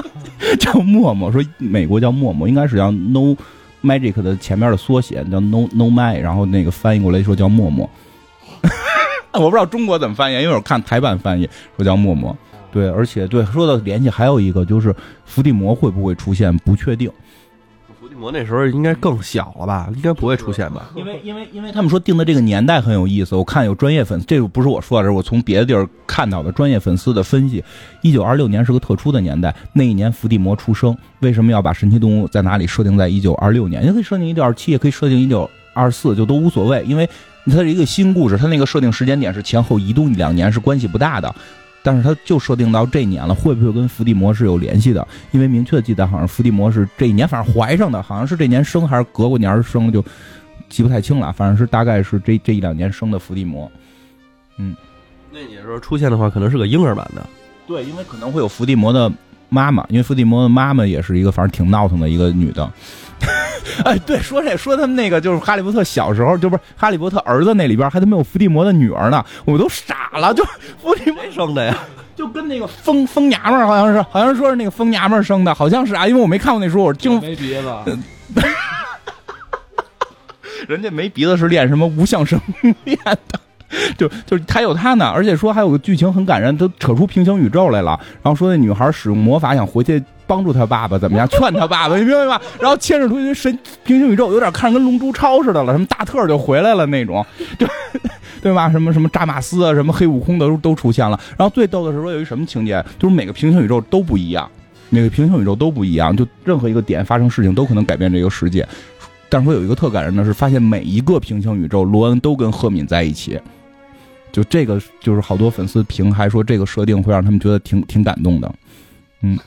叫默默，说美国叫默默，应该是叫 No Magic 的前面的缩写，叫 No No Mag，然后那个翻译过来说叫默默。我不知道中国怎么翻译，因为我看台版翻译说叫默默。对，而且对说到联系，还有一个就是伏地魔会不会出现，不确定。伏地魔那时候应该更小了吧？应该不会出现吧？因为因为因为他们说定的这个年代很有意思，我看有专业粉丝，这个不是我说的，是我从别的地儿看到的专业粉丝的分析。一九二六年是个特殊的年代，那一年伏地魔出生。为什么要把神奇动物在哪里设定在一九二六年？也可以设定一九二七，也可以设定一九二四，就都无所谓。因为它是一个新故事，它那个设定时间点是前后移动一两年，是关系不大的。但是它就设定到这年了，会不会跟伏地魔是有联系的？因为明确的记载好像伏地魔是这一年，反正怀上的，好像是这年生还是隔过年生，就记不太清了。反正是大概是这这一两年生的伏地魔。嗯，那你说出现的话，可能是个婴儿版的。对，因为可能会有伏地魔的妈妈，因为伏地魔的妈妈也是一个反正挺闹腾的一个女的。哎，对，说这说他们那个就是哈利波特小时候，就不是哈利波特儿子那里边还他妈有伏地魔的女儿呢，我都傻了，就 伏地魔生的呀，就跟那个疯疯娘们儿好像是，好像说是那个疯娘们儿生的，好像是啊，因为我没看过那书，我听没鼻子，人家没鼻子是练什么无相生练的。就就是还有他呢，而且说还有个剧情很感人，都扯出平行宇宙来了。然后说那女孩使用魔法想回去帮助他爸爸，怎么样？劝他爸爸，你明白吧？然后牵扯出一神平行宇宙，有点看着跟龙珠超似的了，什么大特就回来了那种，就对吧？什么什么扎马斯啊，什么黑悟空的都都出现了。然后最逗的是说有一什么情节，就是每个平行宇宙都不一样，每个平行宇宙都不一样，就任何一个点发生事情都可能改变这个世界。但是说有一个特感人的是，发现每一个平行宇宙罗恩都跟赫敏在一起。就这个，就是好多粉丝评还说这个设定会让他们觉得挺挺感动的，嗯，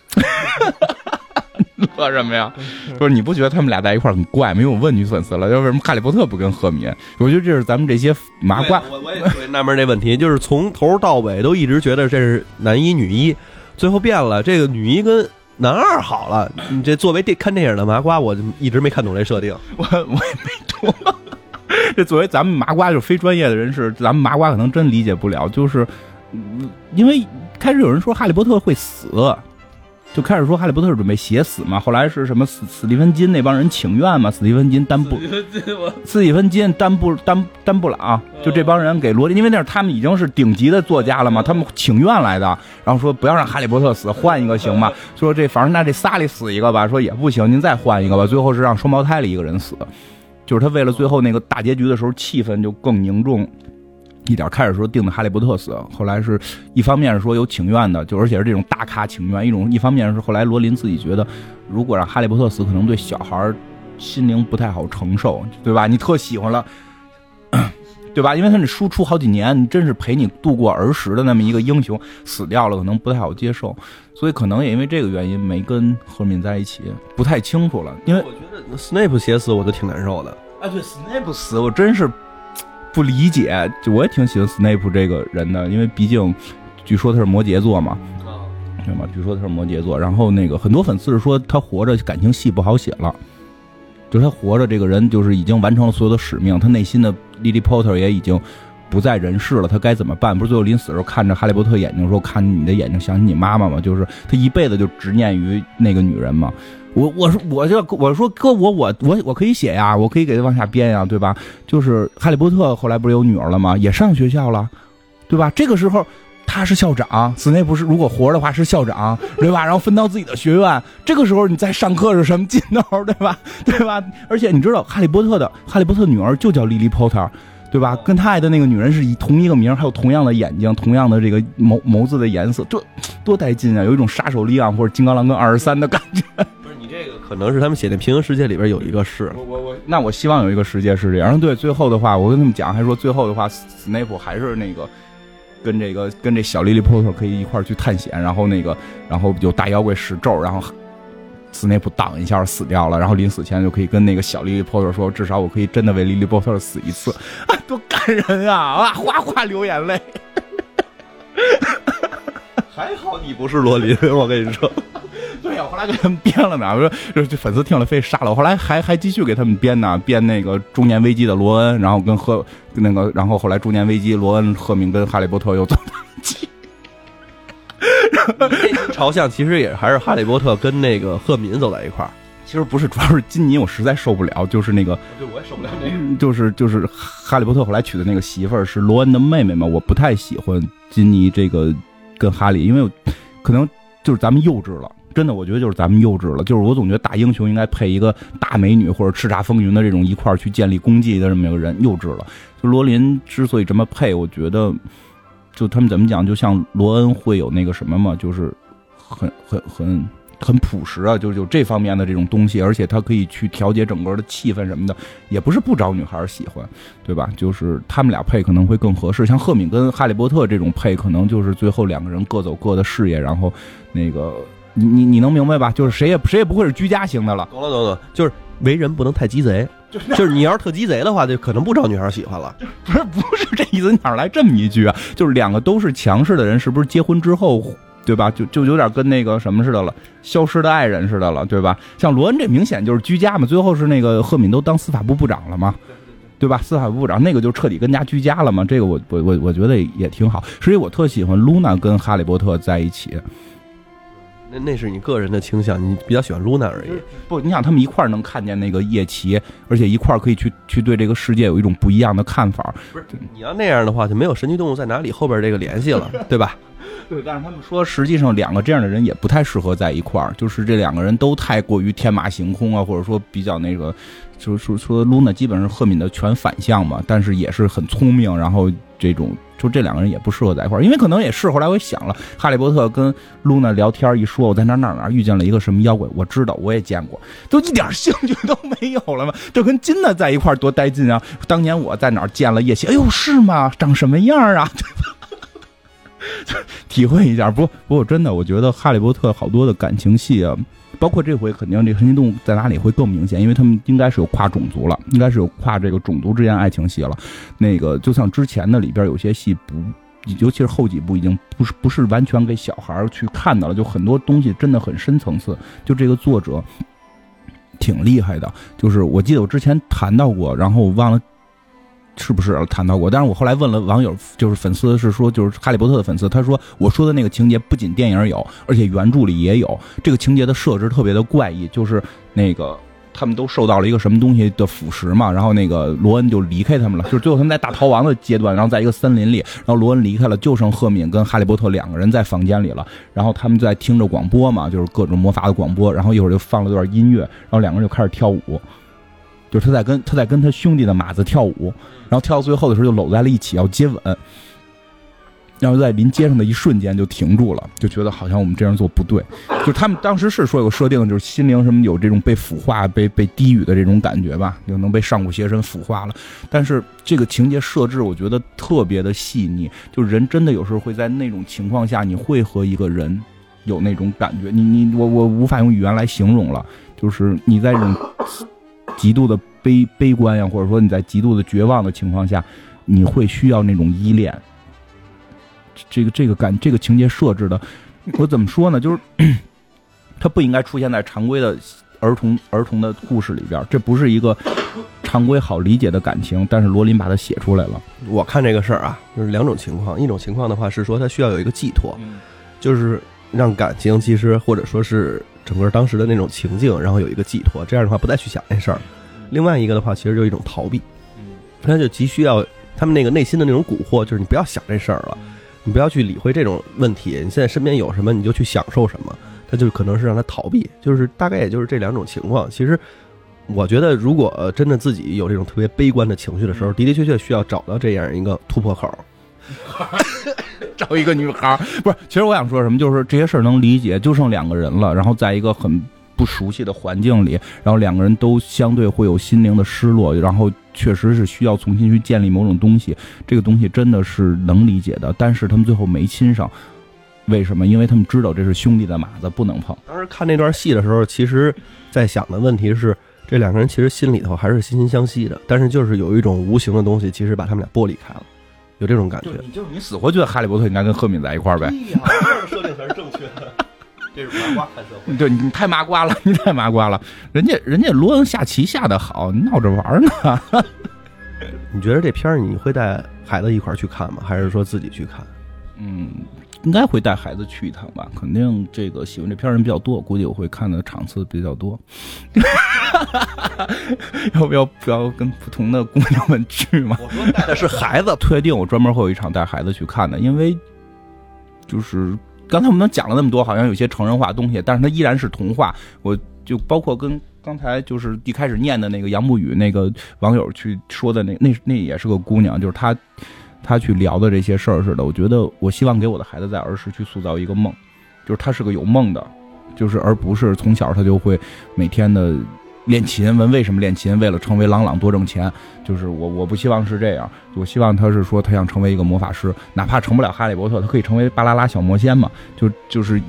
乐什么呀？不是你不觉得他们俩在一块儿很怪吗？因为我问女粉丝了，就为什么哈利波特不跟赫敏？我觉得这是咱们这些麻瓜。我我也特别纳闷这问题，就是从头到尾都一直觉得这是男一女一，最后变了，这个女一跟男二好了。你这作为电看电影的麻瓜，我就一直没看懂这设定。我我也没懂。这作为咱们麻瓜，就是非专业的人士，咱们麻瓜可能真理解不了。就是因为开始有人说哈利波特会死，就开始说哈利波特准备写死嘛。后来是什么史史蒂芬金那帮人请愿嘛？史蒂芬金、丹布、斯蒂芬金、丹布、丹丹布朗，就这帮人给罗琳，因为那是他们已经是顶级的作家了嘛，他们请愿来的，然后说不要让哈利波特死，换一个行吗？说这反正那这仨里死一个吧，说也不行，您再换一个吧。最后是让双胞胎里一个人死。就是他为了最后那个大结局的时候，气氛就更凝重一点。开始说定的哈利波特死，后来是一方面是说有请愿的，就而且是这种大咖请愿；一种一方面是后来罗琳自己觉得，如果让哈利波特死，可能对小孩心灵不太好承受，对吧？你特喜欢了，对吧？因为他那输出好几年，你真是陪你度过儿时的那么一个英雄死掉了，可能不太好接受，所以可能也因为这个原因没跟赫敏在一起，不太清楚了。因为我觉得 Snape 写死我就挺难受的。哎，对，Snape 死我真是不理解。就我也挺喜欢 Snape 这个人的，因为毕竟据说他是摩羯座嘛，对吗？据说他是摩羯座。然后那个很多粉丝是说他活着感情戏不好写了，就是他活着这个人就是已经完成了所有的使命，他内心的 Lily Potter 也已经不在人世了，他该怎么办？不是最后临死的时候看着哈利波特眼睛说：“看你的眼睛，想起你妈妈吗？”就是他一辈子就执念于那个女人嘛。我我说我就我说哥我我我我可以写呀，我可以给他往下编呀，对吧？就是哈利波特后来不是有女儿了吗？也上学校了，对吧？这个时候他是校长，斯内普是如果活的话是校长，对吧？然后分到自己的学院，这个时候你再上课是什么劲头，对吧？对吧？而且你知道，哈利波特的哈利波特女儿就叫莉莉波特。对吧？跟他爱的那个女人是以同一个名，还有同样的眼睛，同样的这个眸眸子的颜色，这多带劲啊！有一种杀手利昂或者金刚狼跟二十三的感觉。这个可能是他们写的平行世界里边有一个是，我我我，那我希望有一个世界是这样。对，最后的话，我跟他们讲，还说最后的话，斯内普还是那个跟这个跟这小莉莉波特可以一块去探险，然后那个然后有大妖怪使咒，然后。斯内普挡一下死掉了，然后临死前就可以跟那个小莉莉波特说：“至少我可以真的为莉莉波特死一次，多感人啊！啊，哗哗流眼泪。还好你不是罗琳，我跟你说。后来给他们编了呢，我说这粉丝听了非杀了。后来还还继续给他们编呢，编那个中年危机的罗恩，然后跟赫那个，然后后来中年危机，罗恩、赫敏跟哈利波特又走在一起。朝向其实也还是哈利波特跟那个赫敏走在一块儿。其实不是，主要是金妮，我实在受不了，就是那个，对，我也受不了那个，就是就是哈利波特后来娶的那个媳妇儿是罗恩的妹妹嘛，我不太喜欢金妮这个跟哈利，因为可能就是咱们幼稚了，真的，我觉得就是咱们幼稚了，就是我总觉得大英雄应该配一个大美女或者叱咤风云的这种一块儿去建立功绩的这么一个人，幼稚了。就罗琳之所以这么配，我觉得。就他们怎么讲，就像罗恩会有那个什么嘛，就是很很很很朴实啊，就是有这方面的这种东西，而且他可以去调节整个的气氛什么的，也不是不招女孩喜欢，对吧？就是他们俩配可能会更合适。像赫敏跟哈利波特这种配，可能就是最后两个人各走各的事业，然后那个你你你能明白吧？就是谁也谁也不会是居家型的了。懂了懂了，就是为人不能太鸡贼。就是你要是特鸡贼的话，就可能不招女孩喜欢了。不是不是这意思，哪来这么一句啊？就是两个都是强势的人，是不是结婚之后，对吧？就就有点跟那个什么似的了，消失的爱人似的了，对吧？像罗恩这明显就是居家嘛，最后是那个赫敏都当司法部部长了嘛，对吧？司法部部长那个就彻底跟家居家了嘛。这个我我我我觉得也挺好。所以我特喜欢露娜跟哈利波特在一起。那那是你个人的倾向，你比较喜欢露娜而已。不，你想他们一块儿能看见那个夜奇，而且一块儿可以去去对这个世界有一种不一样的看法。不是，你要那样的话，就没有神奇动物在哪里后边这个联系了，对吧？对，但是他们说，实际上两个这样的人也不太适合在一块儿，就是这两个人都太过于天马行空啊，或者说比较那个，就是说说露娜基本上赫敏的全反向嘛，但是也是很聪明，然后这种。就这两个人也不适合在一块儿，因为可能也是。后来我想了，哈利波特跟露娜聊天一说，我在哪哪哪遇见了一个什么妖怪，我知道，我也见过，都一点兴趣都没有了吗？就跟金娜在一块儿多带劲啊！当年我在哪儿见了叶奇，哎呦，是吗？长什么样啊？体会一下。不不过真的，我觉得哈利波特好多的感情戏啊。包括这回肯定这个神奇动物在哪里会更明显，因为他们应该是有跨种族了，应该是有跨这个种族之间爱情戏了。那个就像之前的里边有些戏不，尤其是后几部已经不是不是完全给小孩去看的了，就很多东西真的很深层次。就这个作者挺厉害的，就是我记得我之前谈到过，然后我忘了。是不是谈到过？但是我后来问了网友，就是粉丝是说，就是哈利波特的粉丝，他说我说的那个情节不仅电影有，而且原著里也有。这个情节的设置特别的怪异，就是那个他们都受到了一个什么东西的腐蚀嘛，然后那个罗恩就离开他们了。就是最后他们在大逃亡的阶段，然后在一个森林里，然后罗恩离开了，就剩赫敏跟哈利波特两个人在房间里了。然后他们在听着广播嘛，就是各种魔法的广播。然后一会儿就放了段音乐，然后两个人就开始跳舞。就是他在跟他在跟他兄弟的马子跳舞，然后跳到最后的时候就搂在了一起要接吻，然后在临接上的一瞬间就停住了，就觉得好像我们这样做不对。就他们当时是说有设定，就是心灵什么有这种被腐化、被被低语的这种感觉吧，就能被上古邪神腐化了。但是这个情节设置我觉得特别的细腻，就人真的有时候会在那种情况下，你会和一个人有那种感觉，你你我我无法用语言来形容了，就是你在这种。极度的悲悲观呀，或者说你在极度的绝望的情况下，你会需要那种依恋。这个这个感这个情节设置的，我怎么说呢？就是 它不应该出现在常规的儿童儿童的故事里边，这不是一个常规好理解的感情。但是罗琳把它写出来了。我看这个事儿啊，就是两种情况，一种情况的话是说他需要有一个寄托，就是让感情其实或者说是。整个当时的那种情境，然后有一个寄托，这样的话不再去想那事儿。另外一个的话，其实就一种逃避，他就急需要他们那个内心的那种蛊惑，就是你不要想这事儿了。你不要去理会这种问题。你现在身边有什么，你就去享受什么。他就可能是让他逃避，就是大概也就是这两种情况。其实，我觉得如果呃真的自己有这种特别悲观的情绪的时候，的的确确需要找到这样一个突破口。找一个女孩，不是。其实我想说什么，就是这些事儿能理解，就剩两个人了，然后在一个很不熟悉的环境里，然后两个人都相对会有心灵的失落，然后确实是需要重新去建立某种东西。这个东西真的是能理解的，但是他们最后没亲上，为什么？因为他们知道这是兄弟的马子，不能碰。当时看那段戏的时候，其实在想的问题是，这两个人其实心里头还是惺惺相惜的，但是就是有一种无形的东西，其实把他们俩剥离开了。有这种感觉，你就是你死活觉得哈利波特应该跟赫敏在一块儿呗？这设定才是正确的。这是麻瓜看社会。对你太麻瓜了，你太麻瓜了。人家人家罗恩下棋下的好，闹着玩呢。你觉得这片儿你会带孩子一块儿去看吗？还是说自己去看？嗯。应该会带孩子去一趟吧，肯定这个喜欢这片人比较多，估计我会看的场次比较多。要不要不要跟不同的姑娘们去嘛？我说带的是孩子，确定我专门会有一场带孩子去看的，因为就是刚才我们讲了那么多，好像有些成人化东西，但是它依然是童话。我就包括跟刚才就是一开始念的那个杨慕雨那个网友去说的那那那也是个姑娘，就是她。他去聊的这些事儿似的，我觉得我希望给我的孩子在儿时去塑造一个梦，就是他是个有梦的，就是而不是从小他就会每天的练琴，问为什么练琴，为了成为朗朗多挣钱，就是我我不希望是这样，我希望他是说他想成为一个魔法师，哪怕成不了哈利波特，他可以成为巴啦啦小魔仙嘛，就就是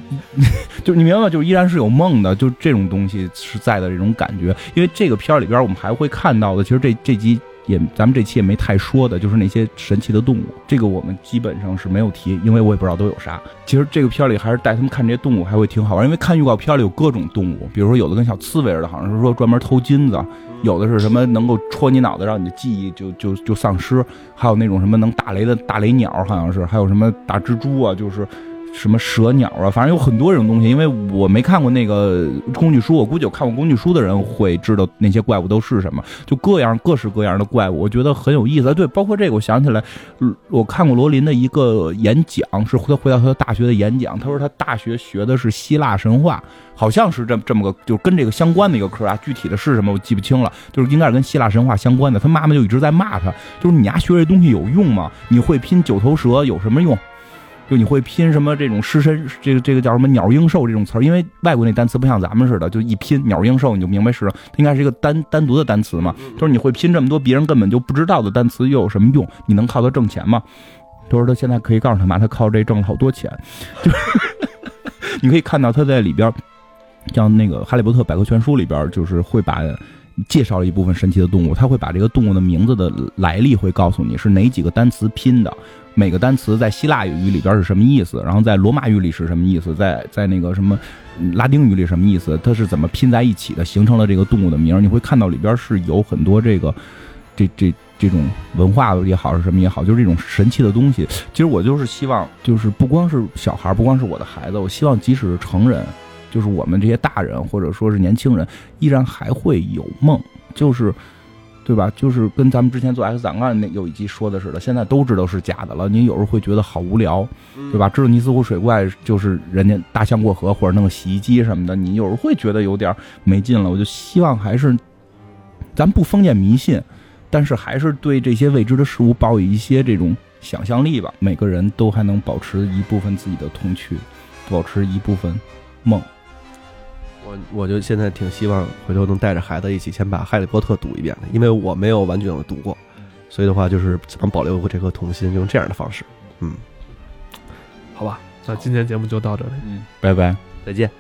就你明白吗？就依然是有梦的，就这种东西是在的这种感觉，因为这个片儿里边我们还会看到的，其实这这集。也，咱们这期也没太说的，就是那些神奇的动物，这个我们基本上是没有提，因为我也不知道都有啥。其实这个片儿里还是带他们看这些动物，还会挺好玩，因为看预告片儿里有各种动物，比如说有的跟小刺猬似的，好像是说专门偷金子；有的是什么能够戳你脑袋，让你的记忆就就就丧失；还有那种什么能打雷的大雷鸟，好像是；还有什么大蜘蛛啊，就是。什么蛇鸟啊，反正有很多这种东西。因为我没看过那个工具书，我估计有看过工具书的人会知道那些怪物都是什么。就各样各式各样的怪物，我觉得很有意思。对，包括这个，我想起来，我看过罗琳的一个演讲，是他回到他的大学的演讲。他说他大学学的是希腊神话，好像是这这么个，就跟这个相关的一个课啊。具体的是什么我记不清了，就是应该是跟希腊神话相关的。他妈妈就一直在骂他，就是你丫学这东西有用吗？你会拼九头蛇有什么用？就你会拼什么这种狮身，这个这个叫什么鸟鹰兽这种词儿？因为外国那单词不像咱们似的，就一拼鸟鹰兽你就明白是，它应该是一个单单独的单词嘛。就是你会拼这么多别人根本就不知道的单词又有什么用？你能靠它挣钱吗？他说他现在可以告诉他妈，他靠这挣了好多钱。就是你可以看到他在里边，像那个《哈利波特百科全书》里边，就是会把。介绍了一部分神奇的动物，他会把这个动物的名字的来历会告诉你是哪几个单词拼的，每个单词在希腊语里边是什么意思，然后在罗马语里是什么意思，在在那个什么拉丁语里什么意思，它是怎么拼在一起的，形成了这个动物的名。你会看到里边是有很多这个这这这种文化也好是什么也好，就是这种神奇的东西。其实我就是希望，就是不光是小孩，不光是我的孩子，我希望即使是成人。就是我们这些大人或者说是年轻人，依然还会有梦，就是，对吧？就是跟咱们之前做 X 档案那有一集说的似的，现在都知道是假的了，你有时候会觉得好无聊，对吧？知道尼斯湖水怪就是人家大象过河或者弄个洗衣机什么的，你有时候会觉得有点没劲了。我就希望还是，咱不封建迷信，但是还是对这些未知的事物抱有一些这种想象力吧。每个人都还能保持一部分自己的童趣，保持一部分梦。我我就现在挺希望回头能带着孩子一起先把《哈利波特》读一遍的，因为我没有完整的读过，所以的话就是想保留这颗童心，用这样的方式。嗯，好吧，那今天节目就到这里，嗯，拜拜，再见。